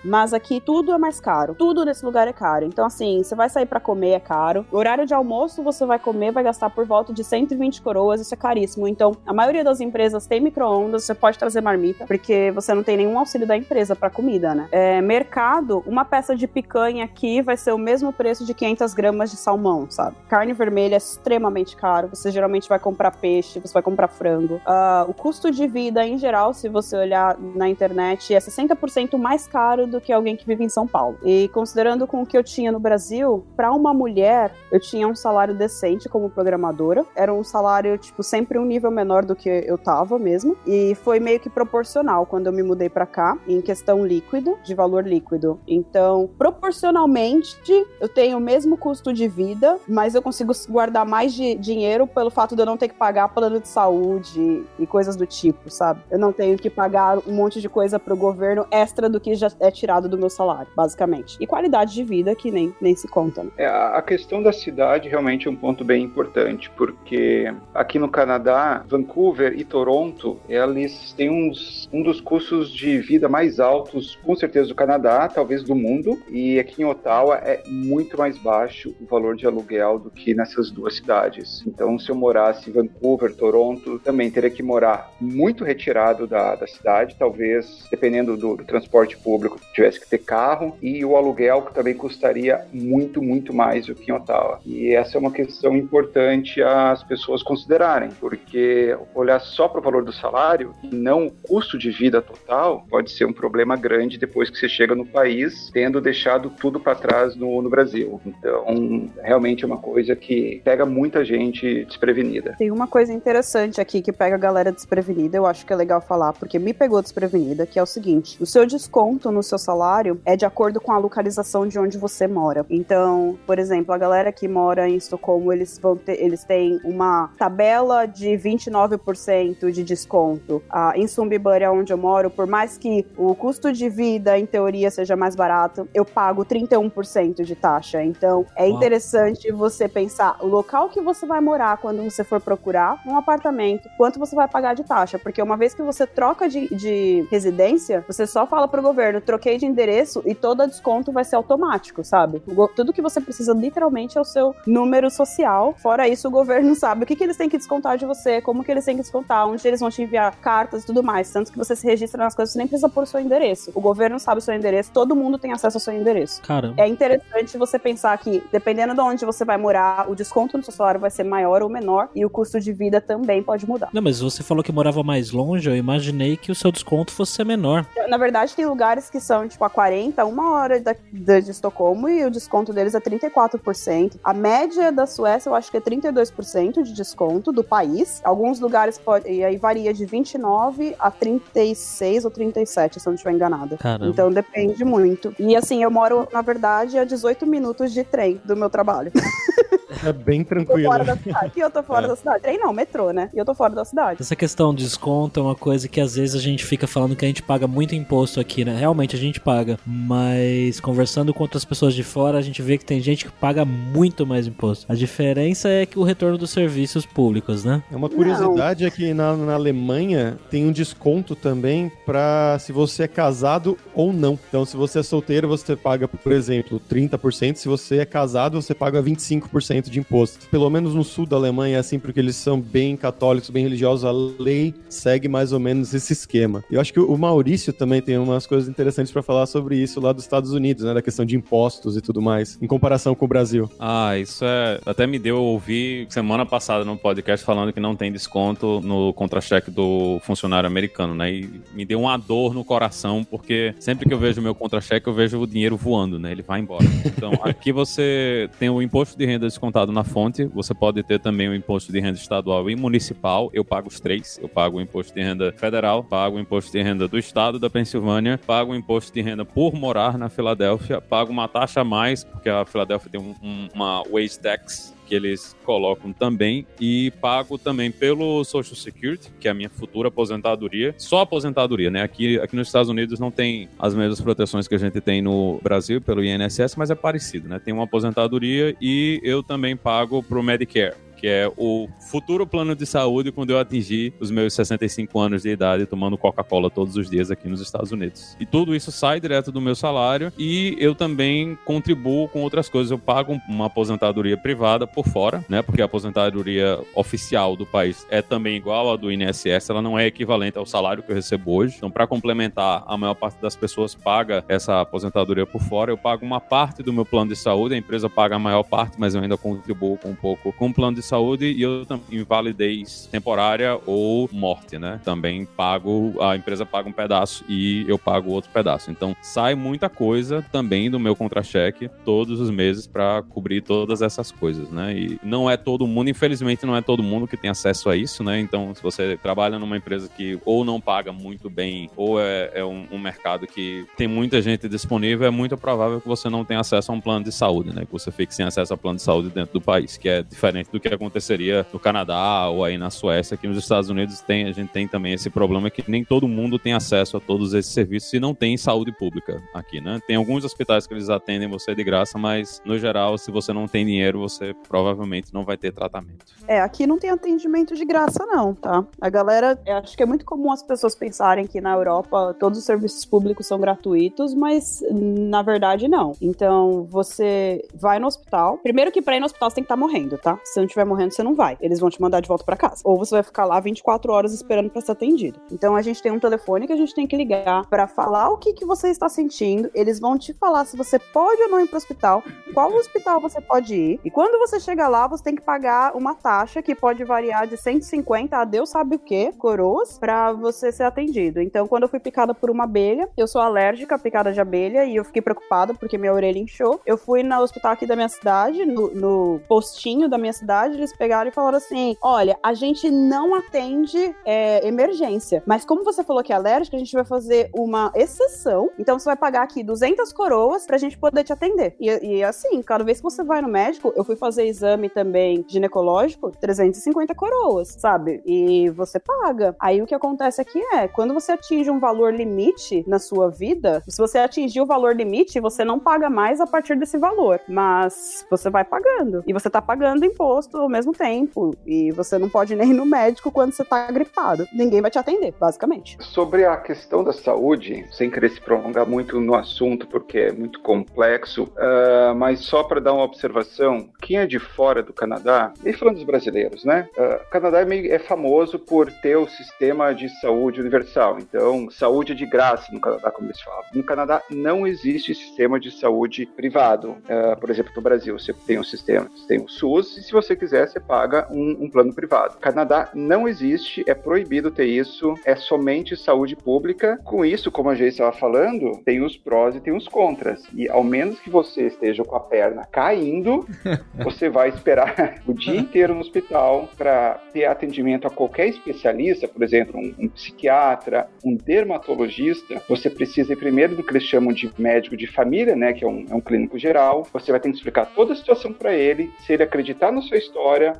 Mas aqui tudo é mais caro. Tudo nesse lugar é caro. Então, assim, você vai sair pra comer, é caro. Horário de almoço, você vai comer, vai gastar por volta de 120 coroas. Isso é caríssimo. Então, a maioria das empresas tem micro-ondas. Você pode trazer marmita, porque você não tem nenhum auxílio da empresa pra comida, né? É, mercado, uma peça de picanha aqui vai ser o mesmo preço de 500 gramas de salmão, sabe? Carne vermelha é extremamente caro. Você geralmente vai comprar peixe, você vai comprar frango. Ah, o custo de vida, em geral, se você olhar na internet, é 60% mais caro do que alguém que vive em São Paulo. E considerando com o que eu tinha no Brasil, pra uma mulher, eu tinha um salário decente como programadora. Era um salário, tipo, sempre um nível menor do que eu tava mesmo. E foi meio que proporcional quando eu me mudei pra cá, em questão líquido, de valor líquido. Então, proporcionalmente, eu tenho o mesmo custo de vida, mas eu consigo guardar mais de dinheiro pelo fato de eu não ter que pagar plano de saúde e coisas do tipo, sabe? Eu não tenho que pagar um monte de coisa pro governo extra do que já é tirado do meu salário, basicamente. E qualidade de vida que nem, nem se conta, né? É, a questão da cidade realmente é um ponto bem importante, porque aqui no Canadá, Vancouver e Toronto, eles têm uns, um dos custos de vida mais altos, com certeza, do Canadá, talvez do mundo, e aqui em Ottawa é muito mais baixo o valor de aluguel do que nessas duas cidades. Então, se eu morasse em Vancouver, Toronto, também teria que morar muito retirado da, da cidade, talvez, dependendo do, do transporte público, tivesse que ter carro e o aluguel que também custaria muito, muito mais do que em Ottawa. E essa é uma questão importante as pessoas considerarem, porque olhar só para o valor do salário e não o custo de vida total pode ser um problema grande depois que você chega no país, tendo deixado tudo para trás no, no Brasil. Então, realmente é uma coisa que pega muita gente desprevenida. Tem uma coisa interessante aqui que pega a galera desprevenida, eu acho que é legal falar, porque me pegou desprevenida, que é o seguinte: o seu desconto no seu salário é de acordo com a localização de onde você mora. Então, por exemplo, a galera que mora em Estocolmo, eles vão ter, eles têm uma tabela de 29% de desconto. Ah, em Sumbibury, onde eu moro, por mais que o custo de vida, em teoria, seja mais barato, eu pago 31% de taxa. Então, é Uau. interessante você pensar o local que você vai morar quando você for procurar um apartamento, quanto você vai pagar de taxa. Porque uma vez que você troca de, de residência, você só fala pro governo, troquei de endereço e todo desconto vai ser automático, sabe? Tudo que você precisa literalmente é o seu número social. Fora isso, o governo sabe o que, que eles têm que descontar de você, como que eles têm que descontar, onde eles vão te enviar cartas e tudo mais. Tanto que você se registra nas coisas, você nem precisa pôr o seu endereço. O governo sabe o seu endereço, todo mundo tem acesso ao seu endereço. Caramba. É interessante você pensar que, dependendo de onde você vai morar, o desconto no seu salário vai ser maior ou menor e o custo de vida também pode mudar. Não, mas você falou que morava mais longe, eu imaginei que o seu desconto fosse ser menor. Na verdade, tem lugares que são, tipo, a 40, uma hora da, da- de Estocolmo e o desconto deles é 34%. A média da Suécia, eu acho que é 32% de desconto do país. Alguns lugares pode, e aí varia de 29 a 36 ou 37, se eu não estiver enganada. Caramba. Então depende muito. E assim, eu moro, na verdade, a 18 minutos de trem do meu trabalho. É bem tô tranquilo. fora da cidade. E eu tô fora É. da cidade. Trem não, metrô, né? E eu tô fora da cidade. Essa questão de desconto é uma coisa que às vezes a gente fica falando que a gente paga muito imposto aqui, né? Realmente a gente paga, mas conversando com outras pessoas de fora, a gente vê que tem gente que paga muito mais imposto. A diferença é que o retorno dos serviços públicos, né? É uma curiosidade é que na, na Alemanha tem um desconto também pra se você é casado ou não. Então, se você é solteiro, você paga, por exemplo, 30%. Se você é casado, você paga 25% de imposto. Pelo menos no sul da Alemanha é assim, porque eles são bem católicos, bem religiosos. A lei segue mais ou menos esse esquema. Eu acho que o Maurício também tem umas coisas interessantes pra falar sobre isso lá dos Estados Unidos, né? Da questão de impostos e tudo mais, em comparação com o Brasil. Ah, isso é. Até me deu ouvir semana passada no podcast falando que não tem desconto no contra-cheque do funcionário americano, né? E me deu uma dor no coração, porque sempre que eu vejo o meu contra-cheque, eu vejo o dinheiro voando, né? Ele vai embora. Então, aqui você tem o imposto de renda descontado na fonte, você pode ter também o imposto de renda estadual e municipal. Eu pago os três. Eu pago o imposto de renda federal, pago o imposto de renda do estado da Pensilvânia, pago o imposto de renda por morar na Filadélfia, pago uma taxa a mais, porque a Filadélfia tem um- um- uma wage tax eles colocam também e pago também pelo Social Security, que é a minha futura aposentadoria. Só aposentadoria, né? Aqui, aqui nos Estados Unidos não tem as mesmas proteções que a gente tem no Brasil pelo INSS, mas é parecido, né? Tem uma aposentadoria e eu também pago pro Medicare. Que é o futuro plano de saúde quando eu atingir os meus 65 anos de idade tomando Coca-Cola todos os dias aqui nos Estados Unidos. E tudo isso sai direto do meu salário e eu também contribuo com outras coisas. Eu pago uma aposentadoria privada por fora, né? Porque a aposentadoria oficial do país é também igual à do INSS, ela não é equivalente ao salário que eu recebo hoje. Então, para complementar, a maior parte das pessoas paga essa aposentadoria por fora. Eu pago uma parte do meu plano de saúde, a empresa paga a maior parte, mas eu ainda contribuo com um pouco com o plano de saúde e eu invalidez temporária ou morte, né? Também pago, a empresa paga um pedaço e eu pago outro pedaço. Então, sai muita coisa também do meu contra-cheque todos os meses para cobrir todas essas coisas, né? E não é todo mundo, infelizmente, não é todo mundo que tem acesso a isso, né? Então, se você trabalha numa empresa que ou não paga muito bem, ou é, é um, um mercado que tem muita gente disponível, é muito provável que você não tenha acesso a um plano de saúde, né? Que você fique sem acesso a plano de saúde dentro do país, que é diferente do que aconteceria no Canadá ou aí na Suécia. Aqui nos Estados Unidos tem, a gente tem também esse problema que nem todo mundo tem acesso a todos esses serviços e não tem saúde pública aqui, né? Tem alguns hospitais que eles atendem você de graça, mas no geral, se você não tem dinheiro, você provavelmente não vai ter tratamento. É, aqui não tem atendimento de graça, não, tá? A galera, eu acho que é muito comum as pessoas pensarem que na Europa todos os serviços públicos são gratuitos, mas na verdade não. Então, você vai no hospital. Primeiro que pra ir no hospital você tem que estar morrendo, tá? Se não estiver morrendo, você não vai. Eles vão te mandar de volta para casa. Ou você vai ficar lá 24 horas esperando para ser atendido. Então a gente tem um telefone que a gente tem que ligar para falar o que, que você está sentindo. Eles vão te falar se você pode ou não ir pro hospital, qual hospital você pode ir. E quando você chega lá, você tem que pagar uma taxa que pode variar de 150 a Deus sabe o que, coroas, para você ser atendido. Então, quando eu fui picada por uma abelha, eu sou alérgica à picada de abelha e eu fiquei preocupada porque minha orelha inchou. Eu fui no hospital aqui da minha cidade, no, no postinho da minha cidade, eles pegaram e falaram assim: olha, a gente não atende é, emergência, mas como você falou que é alérgica, a gente vai fazer uma exceção. Então, você vai pagar aqui 200 coroas pra gente poder te atender. E, e assim, cada vez que você vai no médico, eu fui fazer exame também ginecológico, 350 coroas, sabe? E você paga. Aí o que acontece aqui é, quando você atinge um valor limite na sua vida, se você atingir o valor limite, você não paga mais a partir desse valor, mas você vai pagando. E você tá pagando imposto ao mesmo tempo. E você não pode nem ir no médico quando você tá gripado. Ninguém vai te atender, basicamente. Sobre a questão da saúde, sem querer se prolongar muito no assunto, porque é muito complexo, uh, mas só para dar uma observação, quem é de fora do Canadá, e falando dos brasileiros, né? Uh, o Canadá é, meio, é famoso por ter o sistema de saúde universal. Então, saúde é de graça no Canadá, como eles falam. No Canadá não existe sistema de saúde privado. Uh, por exemplo, no Brasil, você tem um sistema, você tem o SUS, e se você quiser, você paga um, um plano privado. Canadá não existe, é proibido ter isso, é somente saúde pública. Com isso, como a gente estava falando, tem os prós e tem os contras. E ao menos que você esteja com a perna caindo, você vai esperar o dia inteiro no hospital para ter atendimento a qualquer especialista, por exemplo, um, um, psiquiatra, um dermatologista. Você precisa ir primeiro do que eles chamam de médico de família, né, que é um, é um clínico geral. Você vai ter que explicar toda a situação para ele. Se ele acreditar na sua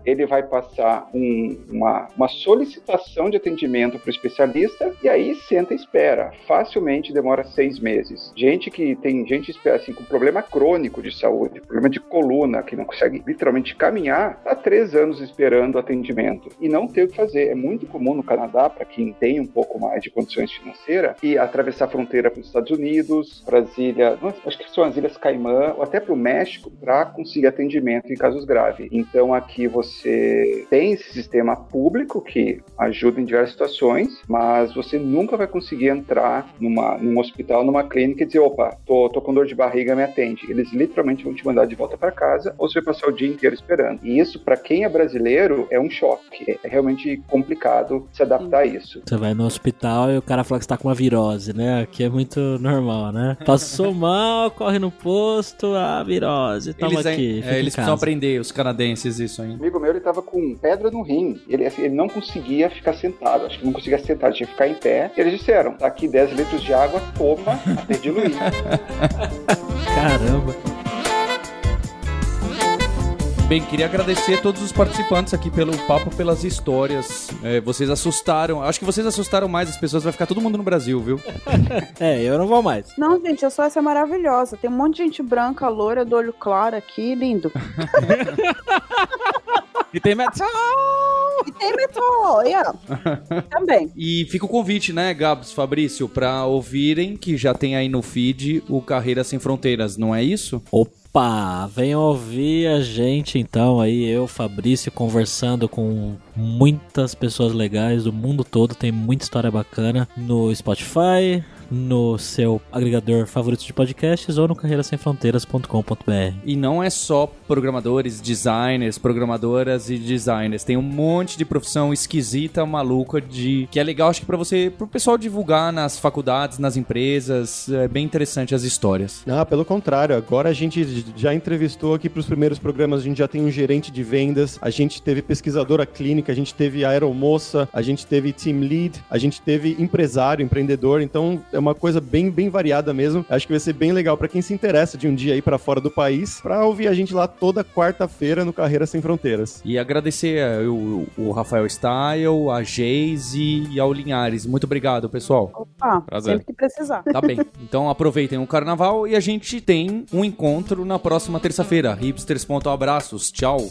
ele vai passar um, uma, uma solicitação de atendimento para o especialista e aí senta e espera. Facilmente demora seis meses. Gente que tem gente assim com problema crônico de saúde, problema de coluna, que não consegue literalmente caminhar, tá três anos esperando atendimento e não tem o que fazer. É muito comum no Canadá, para quem tem um pouco mais de condições financeiras, e atravessar a fronteira para os Estados Unidos, Brasília, acho que são as Ilhas Caimã, ou até para o México, para conseguir atendimento em casos graves. Então aqui você tem esse sistema público que ajuda em diversas situações, mas você nunca vai conseguir entrar numa, num hospital, numa clínica e dizer, opa, tô, tô com dor de barriga, me atende. Eles literalmente vão te mandar de volta para casa ou você vai passar o dia inteiro esperando. E isso, para quem é brasileiro, é um choque. É realmente complicado se adaptar a isso. Você vai no hospital e o cara fala que você tá com uma virose, né? Aqui é muito normal, né? Passou mal, corre no posto, a virose, toma eles, aqui. É, eles precisam aprender, os canadenses, isso aí. Um amigo meu, ele tava com pedra no rim. Ele, assim, ele não conseguia ficar sentado. Acho que não conseguia sentar, tinha que ficar em pé. E eles disseram, tá aqui 10 litros de água, toma até diluir. Caramba. Bem, queria agradecer a todos os participantes aqui pelo papo, pelas histórias. É, vocês assustaram. Acho que vocês assustaram mais as pessoas. Vai ficar todo mundo no Brasil, viu? é, eu não vou mais. Não, gente, a Suécia é maravilhosa. Tem um monte de gente branca, loura, do olho claro aqui, lindo. e tem metrô! E tem metrô, yeah. Também. E fica o convite, né, Gabs, Fabrício, pra ouvirem, que já tem aí no feed, o Carreira Sem Fronteiras, não é isso? Opa! Opa, venham ouvir a gente então aí, eu, Fabrício, conversando com muitas pessoas legais do mundo todo, tem muita história bacana no Spotify, no seu agregador favorito de podcasts ou no carreirasemfronteiras.com.br. E não é só programadores, designers, programadoras e designers. Tem um monte de profissão esquisita, maluca, de que é legal, acho que para você, pro pessoal divulgar nas faculdades, nas empresas, é bem interessante as histórias. Ah, pelo contrário, agora a gente já entrevistou aqui pros primeiros programas, a gente já tem um gerente de vendas, a gente teve pesquisadora clínica, a gente teve aeromoça, a gente teve team lead, a gente teve empresário, empreendedor, então é uma coisa bem, bem variada mesmo. Acho que vai ser bem legal para quem se interessa de um dia ir para fora do país, para ouvir a gente lá toda quarta-feira no Carreira Sem Fronteiras. E agradecer eh, o, o Rafael Style, a Geise e ao Linhares. Muito obrigado, pessoal. Opa, Prazer. sempre que precisar. Tá bem. Então aproveitem o carnaval e a gente tem um encontro na próxima terça-feira. Hipsters.abraços. Tchau.